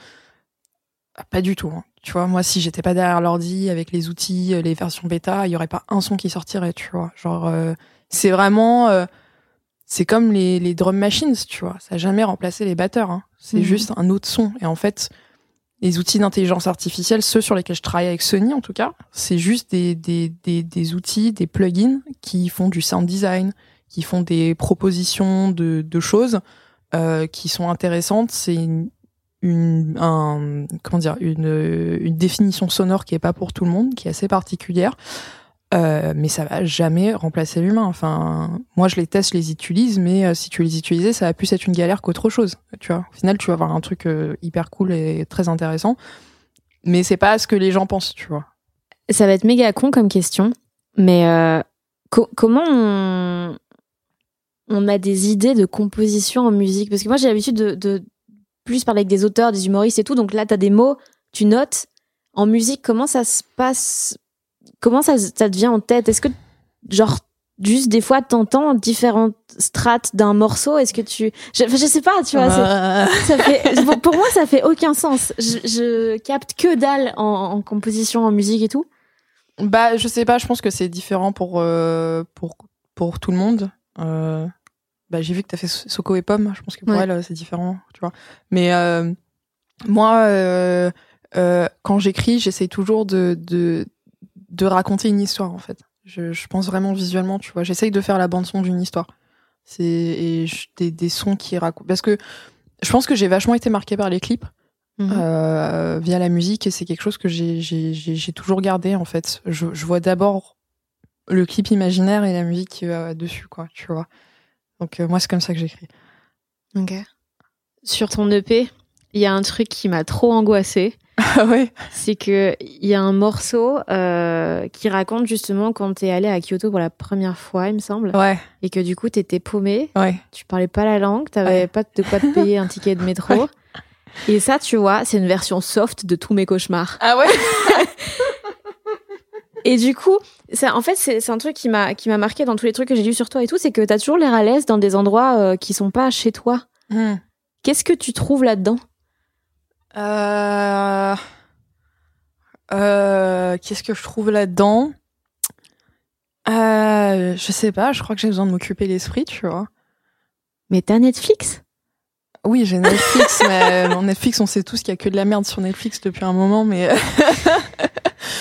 Ah, Pas du tout. hein. Tu vois, moi si j'étais pas derrière l'ordi avec les outils, euh, les versions bêta, il y aurait pas un son qui sortirait, tu vois. Genre euh, c'est vraiment euh, c'est comme les, les drum machines, tu vois. Ça a jamais remplacé les batteurs. hein. C'est Mhm. juste un autre son. Et en fait, les outils d'intelligence artificielle, ceux sur lesquels je travaille avec Sony en tout cas, c'est juste des, des, des, des outils, des plugins qui font du sound design, qui font des propositions de, de choses euh, qui sont intéressantes. C'est une, une, un, comment dire, une, une définition sonore qui est pas pour tout le monde, qui est assez particulière. Euh, mais ça va jamais remplacer l'humain. Enfin, moi je les teste, je les utilise, mais euh, si tu les utilisais, ça va plus être une galère qu'autre chose. Tu vois, au final, tu vas avoir un truc euh, hyper cool et très intéressant, mais c'est pas ce que les gens pensent, tu vois. Ça va être méga con comme question, mais co- comment on... on a des idées de composition en musique? Parce que moi, j'ai l'habitude de, de plus parler avec des auteurs, des humoristes et tout. Donc là, tu as des mots, tu notes. En musique, comment ça se passe Comment ça, ça te vient en tête? Est-ce que, genre, juste des fois, t'entends différentes strates d'un morceau? Est-ce que tu... Je, je sais pas, tu vois. c'est- ça fait, pour- pour moi, ça fait aucun sens. Je, je capte que dalle en, en composition, en musique et tout. Bah, je sais pas, je pense que c'est différent pour, euh, pour, pour tout le monde. Euh, bah, j'ai vu que t'as fait So- Soko et Pomme, je pense que pour Ouais. elle, euh, c'est différent, tu vois. Mais moi, quand j'écris, j'essaye toujours de, de, de raconter une histoire, en fait. Je, je pense vraiment visuellement, tu vois. J'essaye de faire la bande-son d'une histoire. C'est et des, des sons qui racontent. Parce que je pense que j'ai vachement été marquée par les clips Mhm. euh, via la musique et c'est quelque chose que j'ai toujours gardé en fait. Je, je vois d'abord le clip imaginaire et la musique qui va dessus quoi, tu vois. Donc euh, moi c'est comme ça que j'écris. Ok. Sur ton EP, il y a un truc qui m'a trop angoissée. Ah ouais. C'est que il y a un morceau euh, qui raconte justement quand t'es allé à Kyoto pour la première fois, il me semble, Ouais, et que du coup t'étais paumé, ouais. tu parlais pas la langue, t'avais Ouais. pas de quoi te payer un ticket de métro. Et ça, tu vois, c'est une version soft de tous mes cauchemars. Ah ouais. Et du coup, ça, en fait, c'est un truc qui m'a qui m'a marqué dans tous les trucs que j'ai lus sur toi et tout, c'est que t'as toujours l'air à l'aise dans des endroits euh, qui sont pas chez toi. Hmm. Qu'est-ce que tu trouves là-dedans? Euh... Euh, Qu'est-ce que je trouve là-dedans? Euh, Je sais pas. Je crois que j'ai besoin de m'occuper l'esprit, tu vois. Mais t'as Netflix? Oui, j'ai Netflix, mais mon Netflix, on sait tous qu'il y a que de la merde sur Netflix depuis un moment, mais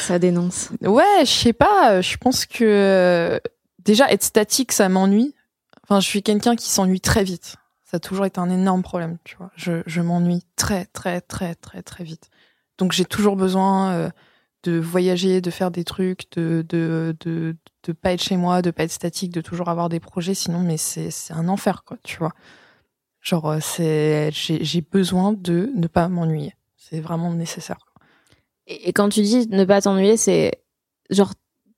Ça dénonce. Ouais, je sais pas. Je pense que euh, déjà être statique, ça m'ennuie. Enfin, je suis quelqu'un qui s'ennuie très vite. Toujours été un énorme problème, tu vois. Je, je m'ennuie très, très, très, très, très vite. Donc j'ai toujours besoin euh, de voyager, de faire des trucs, de, de, de, de pas être chez moi, de pas être statique, de toujours avoir des projets. Sinon, mais c'est, un enfer, quoi, tu vois. Genre, euh, c'est, j'ai, besoin de ne pas m'ennuyer. C'est vraiment nécessaire. Et, quand tu dis ne pas t'ennuyer, c'est genre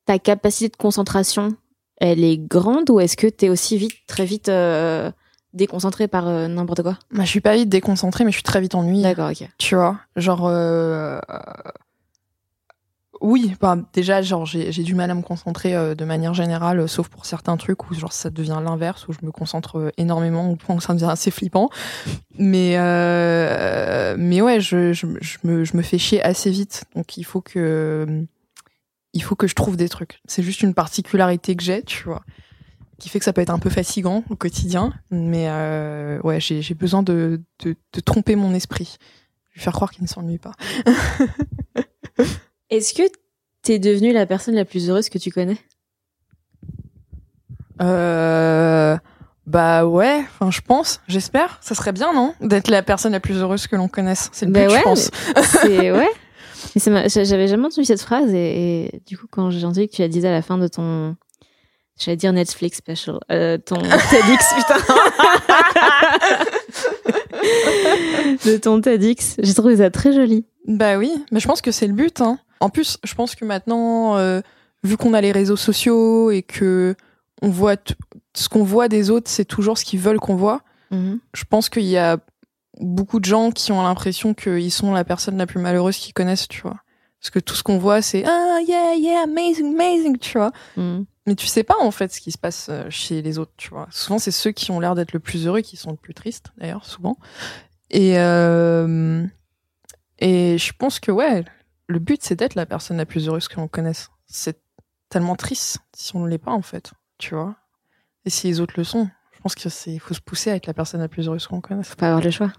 ta capacité de concentration, elle est grande ou est-ce que t'es aussi vite, très vite euh, déconcentré par euh, n'importe quoi Bah, je suis pas vite déconcentrée, mais je suis très vite ennuyée. D'accord, ok. Tu vois, genre. euh, Oui, bah, déjà, genre, j'ai j'ai du mal à me concentrer euh, de manière générale, euh, sauf pour certains trucs où genre ça devient l'inverse, où je me concentre euh, énormément, au point où ça devient assez flippant. Mais, euh, mais ouais, je, je, je, me, je me fais chier assez vite, donc il faut que, il faut que je trouve des trucs. C'est juste une particularité que j'ai, tu vois, qui fait que ça peut être un peu fatigant au quotidien, mais euh, ouais, j'ai besoin de, de, de tromper mon esprit, lui faire croire qu'il ne s'ennuie pas. Est-ce que t'es devenue la personne la plus heureuse que tu connais? Euh, bah ouais, enfin je pense, j'espère. Ça serait bien, non D'être la personne la plus heureuse que l'on connaisse. C'est le Bah but, ouais, je pense. C'est ouais. J'avais jamais entendu cette phrase et, et du coup quand j'ai entendu que tu la disais à la fin de ton j'allais dire Netflix special euh, ton TEDx putain de ton TEDx j'ai trouvé ça très joli Bah oui, mais je pense que c'est le but. Hein. En plus, je pense que maintenant, euh, vu qu'on a les réseaux sociaux et que on voit ce qu'on voit des autres, c'est toujours ce qu'ils veulent qu'on voit. Je pense qu'il y a beaucoup de gens qui ont l'impression qu'ils sont la personne la plus malheureuse qu'ils connaissent, tu vois. Parce que tout ce qu'on voit, c'est ah yeah yeah amazing amazing, tu vois. Mhm. Mais tu sais pas en fait ce qui se passe euh, chez les autres, tu vois. Souvent, c'est ceux qui ont l'air d'être le plus heureux qui sont le plus tristes, d'ailleurs, souvent. Et euh, et je pense que ouais, le but c'est d'être la personne la plus heureuse que l'on connaisse. C'est tellement triste si on ne l'est pas en fait, tu vois. Et si les autres le sont, je pense que c'est faut se pousser à être la personne la plus heureuse qu'on connaisse. faut pas avoir le choix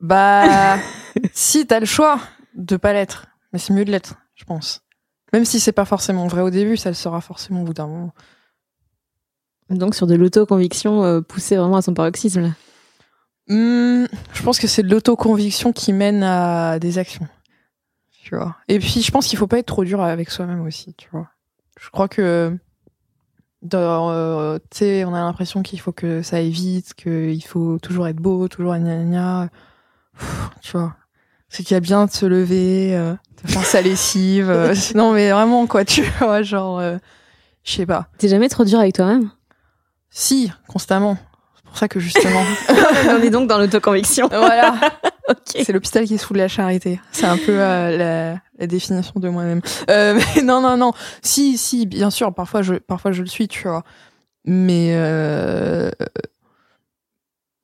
Bah, si t'as le choix de pas l'être, mais c'est mieux de l'être, je pense. Même si c'est pas forcément vrai au début, ça le sera forcément au bout d'un moment. donc sur de l'autoconviction euh, poussée vraiment à son paroxysme là. Hmm, je pense que c'est de l'autoconviction qui mène à des actions. Tu vois. Et puis, je pense qu'il faut pas être trop dur avec soi-même aussi, tu vois. Je crois que, dans, euh, tu sais, on a l'impression qu'il faut que ça aille vite, qu'il faut toujours être beau, toujours gna gna. Pff, Tu vois. C'est qu'il y a bien de se lever, euh, de faire sa lessive. euh, non, mais vraiment, quoi, tu vois, genre, euh, je sais pas. t'es jamais trop dur avec toi-même? Si, constamment. C'est pour ça que justement, on est donc dans l'autoconviction voilà. ok C'est l'hôpital qui est sous la charité. C'est un peu euh, la, la définition de moi-même. Euh, mais non, non, non. Si, si, bien sûr. Parfois, je, parfois, je le suis, tu vois. Mais, euh,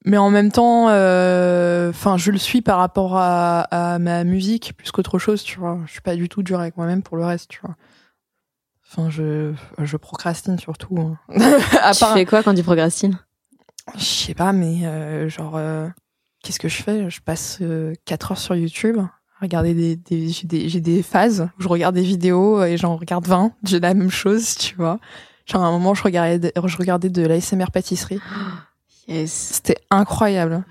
mais en même temps, enfin, je le suis par rapport à, à ma musique plus qu'autre chose, tu vois. Je suis pas du tout dur avec moi-même pour le reste, tu vois. Enfin, je, je procrastine surtout. hein. à tu part, fais quoi quand tu procrastines? Je sais pas, mais euh, genre, euh, qu'est-ce que je fais? Je passe 4 heures sur YouTube, à regarder des, des, j'ai des, j'ai des phases où je regarde des vidéos et j'en regarde 20. J'ai la même chose, tu vois. Genre, à un moment, je regardais, je regardais de l'ASMR pâtisserie. yes C'était incroyable.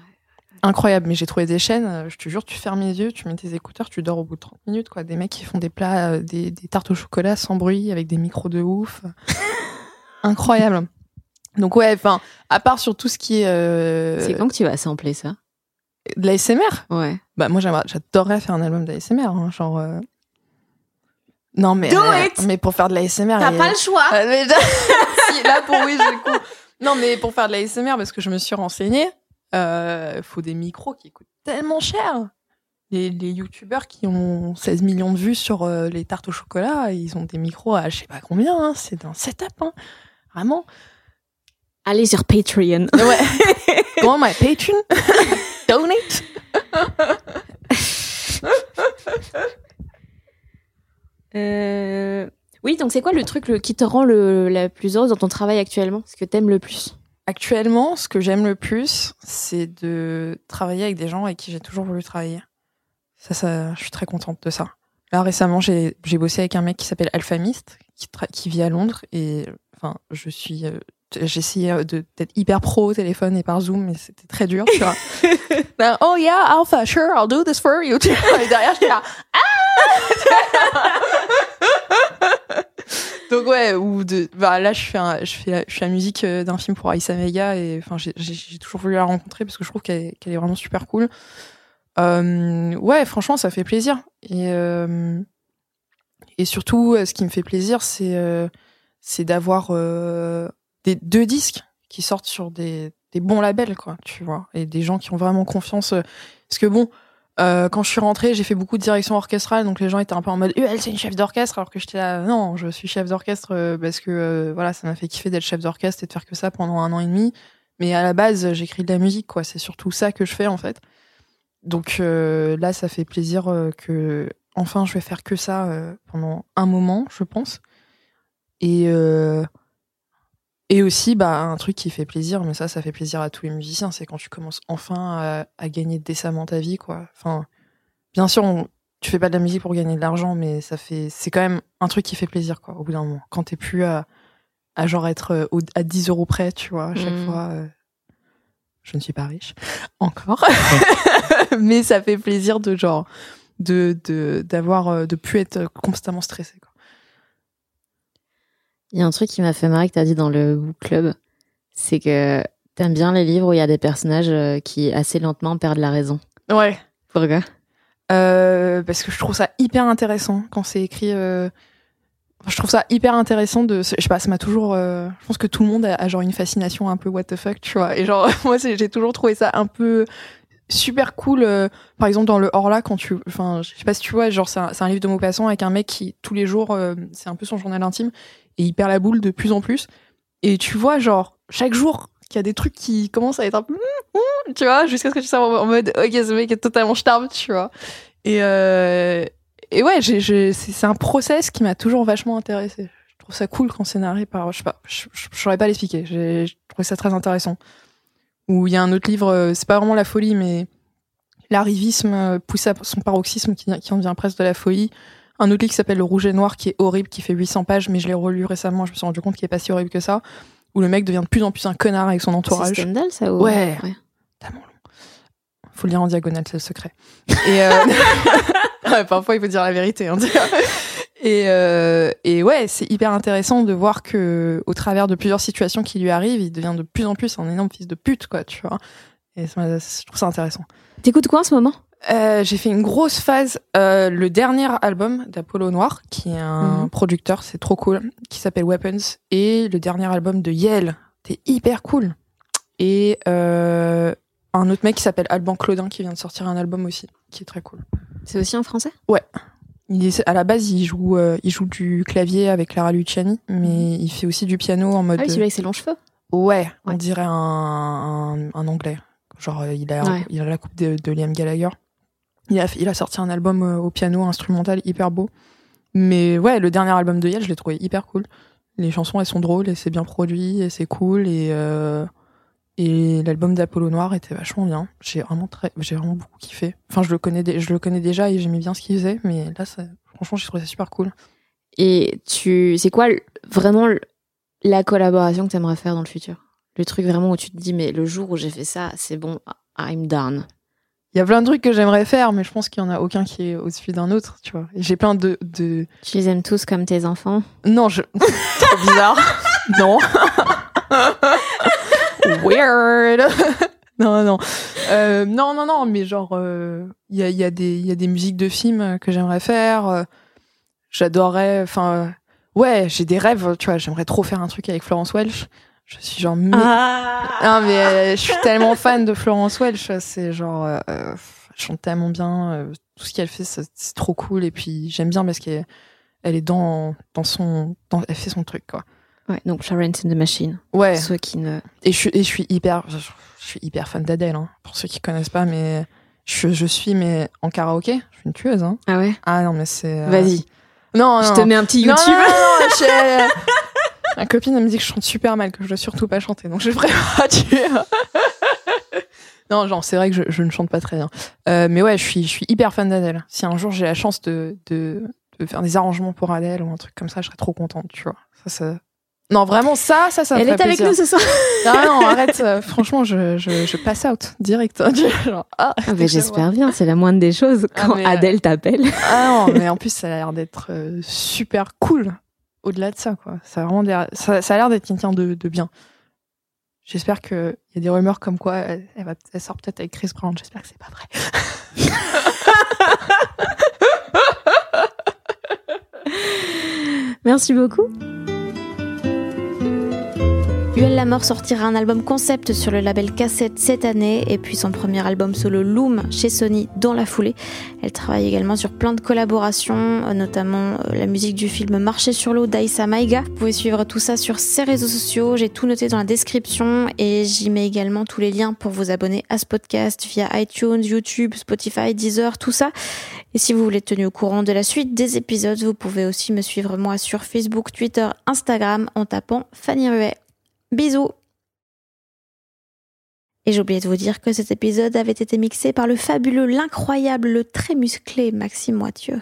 Incroyable, mais j'ai trouvé des chaînes, euh, je te jure, tu fermes les yeux, tu mets tes écouteurs, tu dors au bout de 30 minutes, quoi. Des mecs qui font des plats, euh, des, des tartes au chocolat sans bruit, avec des micros de ouf. Incroyable. Donc ouais, enfin, à part sur tout ce qui est euh, c'est quand que tu vas sampler ça? de l'ASMR, ouais bah moi j'aimerais- j'adorerais faire un album d'ASMR, hein, genre. euh, Non mais Do it mais pour faire de l'ASMR. il y a- choix si, là pour oui le coup. Non mais pour faire de l'ASMR parce que je me suis renseignée, euh, faut des micros qui coûtent tellement cher. Les, les youtubeurs qui ont 16 millions de vues sur euh, les tartes au chocolat, ils ont des micros à je sais pas combien, hein, c'est un setup, hein, vraiment. allez sur Patreon Ouais. Go on my Patreon, donate. Euh, Oui, donc c'est quoi le truc le- qui te rend le, la plus heureuse dans ton travail actuellement? Ce que t'aimes le plus? Actuellement, ce que j'aime le plus, c'est de travailler avec des gens avec qui j'ai toujours voulu travailler. Ça, ça, je suis très contente de ça. Là, récemment, j'ai bossé avec un mec qui s'appelle Alphamist, qui, qui vit à Londres, et enfin, je suis, euh, j'ai essayé de- d'être hyper pro au téléphone et par Zoom, mais c'était très dur, tu vois. Ben, oh yeah, Alpha, sure, I'll do this for you. Et derrière, j'étais là, ah Donc ouais, ou de, bah là, je fais, je fais, la, je fais la musique euh, d'un film pour Aïssa Mega, et enfin, j'ai- toujours voulu la rencontrer parce que je trouve qu'elle qu'elle est vraiment super cool. Euh, ouais, franchement, ça fait plaisir. Et, euh, et surtout, ce qui me fait plaisir, c'est c'est d'avoir des deux disques qui sortent sur des, des bons labels, quoi, tu vois, et des gens qui ont vraiment confiance. Parce que bon, euh, quand je suis rentrée, j'ai fait beaucoup de direction orchestrale, donc les gens étaient un peu en mode, Euh, elle c'est une chef d'orchestre, alors que j'étais là, non, je suis chef d'orchestre euh, parce que euh, voilà, ça m'a fait kiffer d'être chef d'orchestre et de faire que ça pendant un an et demi. Mais à la base, j'écris de la musique, quoi. C'est surtout ça que je fais en fait. Donc là, ça fait plaisir que enfin je vais faire que ça pendant un moment, je pense. Et et aussi, bah, un truc qui fait plaisir, mais ça, ça fait plaisir à tous les musiciens, c'est quand tu commences enfin à, à gagner décemment ta vie, quoi. Enfin, bien sûr, on- tu fais pas de la musique pour gagner de l'argent, mais ça fait, c'est quand même un truc qui fait plaisir, quoi, au bout d'un moment. Quand t'es plus à, à genre être euh, au- à 10 euros près, tu vois, à chaque Mm. fois. euh, je ne suis pas riche. Encore. mais ça fait plaisir de genre, de, de, d'avoir, euh, de plus être constamment stressé, quoi. Il y a un truc qui m'a fait marrer que t'as dit dans le book club, c'est que t'aimes bien les livres où il y a des personnages euh, qui assez lentement perdent la raison. Ouais. Pourquoi? Euh, parce que je trouve ça hyper intéressant quand c'est écrit. euh, enfin, Je trouve ça hyper intéressant de. Je sais pas, ça m'a toujours. euh, Je pense que tout le monde a, a genre une fascination un peu what the fuck, tu vois. Et genre, moi, j'ai toujours trouvé ça un peu super cool. euh, par exemple, dans le Horla, quand tu. Enfin, je sais pas si tu vois, genre, c'est un, un livre de Maupassant avec un mec qui, tous les jours, euh, c'est un peu son journal intime, et il perd la boule de plus en plus. Et tu vois, genre, chaque jour, qu'il y a des trucs qui commencent à être un peu. tu vois, jusqu'à ce que tu sois en mode, ok, ce mec est totalement starve, tu vois. Et, euh, et ouais, c'est, un process qui m'a toujours vachement intéressé. Je trouve ça cool quand c'est narré par, je sais pas, je, je, je saurais pas l'expliquer. Je trouve ça très intéressant. Ou il y a un autre livre, euh, c'est pas vraiment la folie, mais l'arrivisme euh, poussé à son paroxysme qui, qui en vient presque de la folie. Un autre livre qui s'appelle Le Rouge et Noir, qui est horrible, qui fait 800 pages, mais je l'ai relu récemment, je me suis rendu compte qu'il est pas si horrible que ça. Où le mec devient de plus en plus un connard avec son C'est entourage. Stendhal, ça ou... Ouais. tellement long. Faut le lire en diagonale, c'est le secret. Et euh... ouais, parfois, il faut dire la vérité. Hein. Et, euh... et ouais, c'est hyper intéressant de voir que, au travers de plusieurs situations qui lui arrivent, il devient de plus en plus un énorme fils de pute, quoi, tu vois. Et ça je trouve ça intéressant. T'écoutes quoi en ce moment? Euh, j'ai fait une grosse phase, euh, le dernier album d'Apollo Noir, qui est un Mhm. producteur, c'est trop cool, qui s'appelle Weapons, et le dernier album de Yale, c'est hyper cool. Et un autre mec qui s'appelle Alban Claudin, qui vient de sortir un album aussi, qui est très cool. C'est aussi en français? Il est, à la base, il joue, euh, il joue du clavier avec Clara Luciani, mais il fait aussi du piano en mode. Ah oui, celui avec ses longs cheveux? Ouais, on dirait un, un, un anglais. Genre, euh, il a, Ouais. il a la coupe de, de Liam Gallagher. Il a, il a sorti un album euh, au piano instrumental hyper beau. Mais ouais, le dernier album de Yale, je l'ai trouvé hyper cool. Les chansons, elles sont drôles et c'est bien produit et c'est cool. Et, euh, et l'album d'Apollo Noir était vachement bien. J'ai vraiment très, j'ai vraiment beaucoup kiffé. Enfin, je le connais, dé- je le connais déjà et j'aimais bien ce qu'il faisait. Mais là, ça, franchement, j'ai trouvé ça super cool. Et tu, c'est quoi vraiment la collaboration que t'aimerais faire dans le futur? Le truc vraiment où tu te dis, mais le jour où j'ai fait ça, c'est bon, I'm done. Il y a plein de trucs que j'aimerais faire, mais je pense qu'il y en a aucun qui est au-dessus d'un autre, tu vois. Et j'ai plein de, de... Tu les aimes tous comme tes enfants? Non, je... Trop bizarre. non. Weird. non, non. Euh, non, non, non, mais genre, euh, il y, a, y, a des- y a des musiques de films que j'aimerais faire. euh, J'adorerais, enfin, euh, ouais, j'ai des rêves, tu vois, j'aimerais trop faire un truc avec Florence Welch. Je suis genre... mé- ah, mais euh, je suis tellement fan de Florence Welch, c'est genre, euh, euh, elle chante tellement bien, euh, tout ce qu'elle fait, c'est c'est trop cool. Et puis j'aime bien parce qu'elle elle est dans, dans son, dans, elle fait son truc quoi. Ouais, donc Florence in the Machine. Ouais. Ceux qui ne. Et je suis, et je suis hyper, je, je suis hyper fan d'Adèle. Hein, pour ceux qui connaissent pas, mais je, je suis mais en karaoké, je suis une tueuse. Hein. Ah ouais? Ah non mais c'est. euh, Vas-y, Non, je non, te non. mets un petit YouTube. non, non, non, je- Ma copine elle me dit que je chante super mal, que je dois surtout pas chanter, donc je ferai pas tuer. non, genre c'est vrai que je, je ne chante pas très bien, euh, mais ouais, je suis, je suis hyper fan d'Adèle. Si un jour j'ai la chance de, de, de faire des arrangements pour Adèle ou un truc comme ça, je serais trop contente, tu vois. Ça, ça... Non, vraiment ça, ça, ça me Elle est avec plaisir. nous ce soir. Ah non, arrête. euh, franchement, je, je, je passe out direct. hein. Genre, ah, Ah, mais j'espère bien, c'est la moindre des choses Ah, quand mais, euh, Adèle t'appelle. Ah non, mais en plus, ça a l'air d'être euh, super cool. Au-delà de ça, quoi. Ça a vraiment l'air- ça, ça a l'air d'être quelqu'un de, de bien. J'espère qu'il y a des rumeurs comme quoi elle, elle va, elle sort peut-être avec Chris Brown. J'espère que c'est pas vrai. Merci beaucoup. Duel La Mort sortira un album concept sur le label Cassette cette année et puis son premier album solo Loom chez Sony dans la foulée. Elle travaille également sur plein de collaborations, notamment euh, la musique du film Marché sur l'eau d'Aïssa Maïga. Vous pouvez suivre tout ça sur ses réseaux sociaux, j'ai tout noté dans la description et j'y mets également tous les liens pour vous abonner à ce podcast via iTunes, YouTube, Spotify, Deezer, tout ça. Et si vous voulez être tenu au courant de la suite des épisodes, vous pouvez aussi me suivre moi sur Facebook, Twitter, Instagram en tapant Fanny Ruet. Bisous Et j'ai oublié de vous dire que cet épisode avait été mixé par le fabuleux, l'incroyable, le très musclé Maxime Moitieu.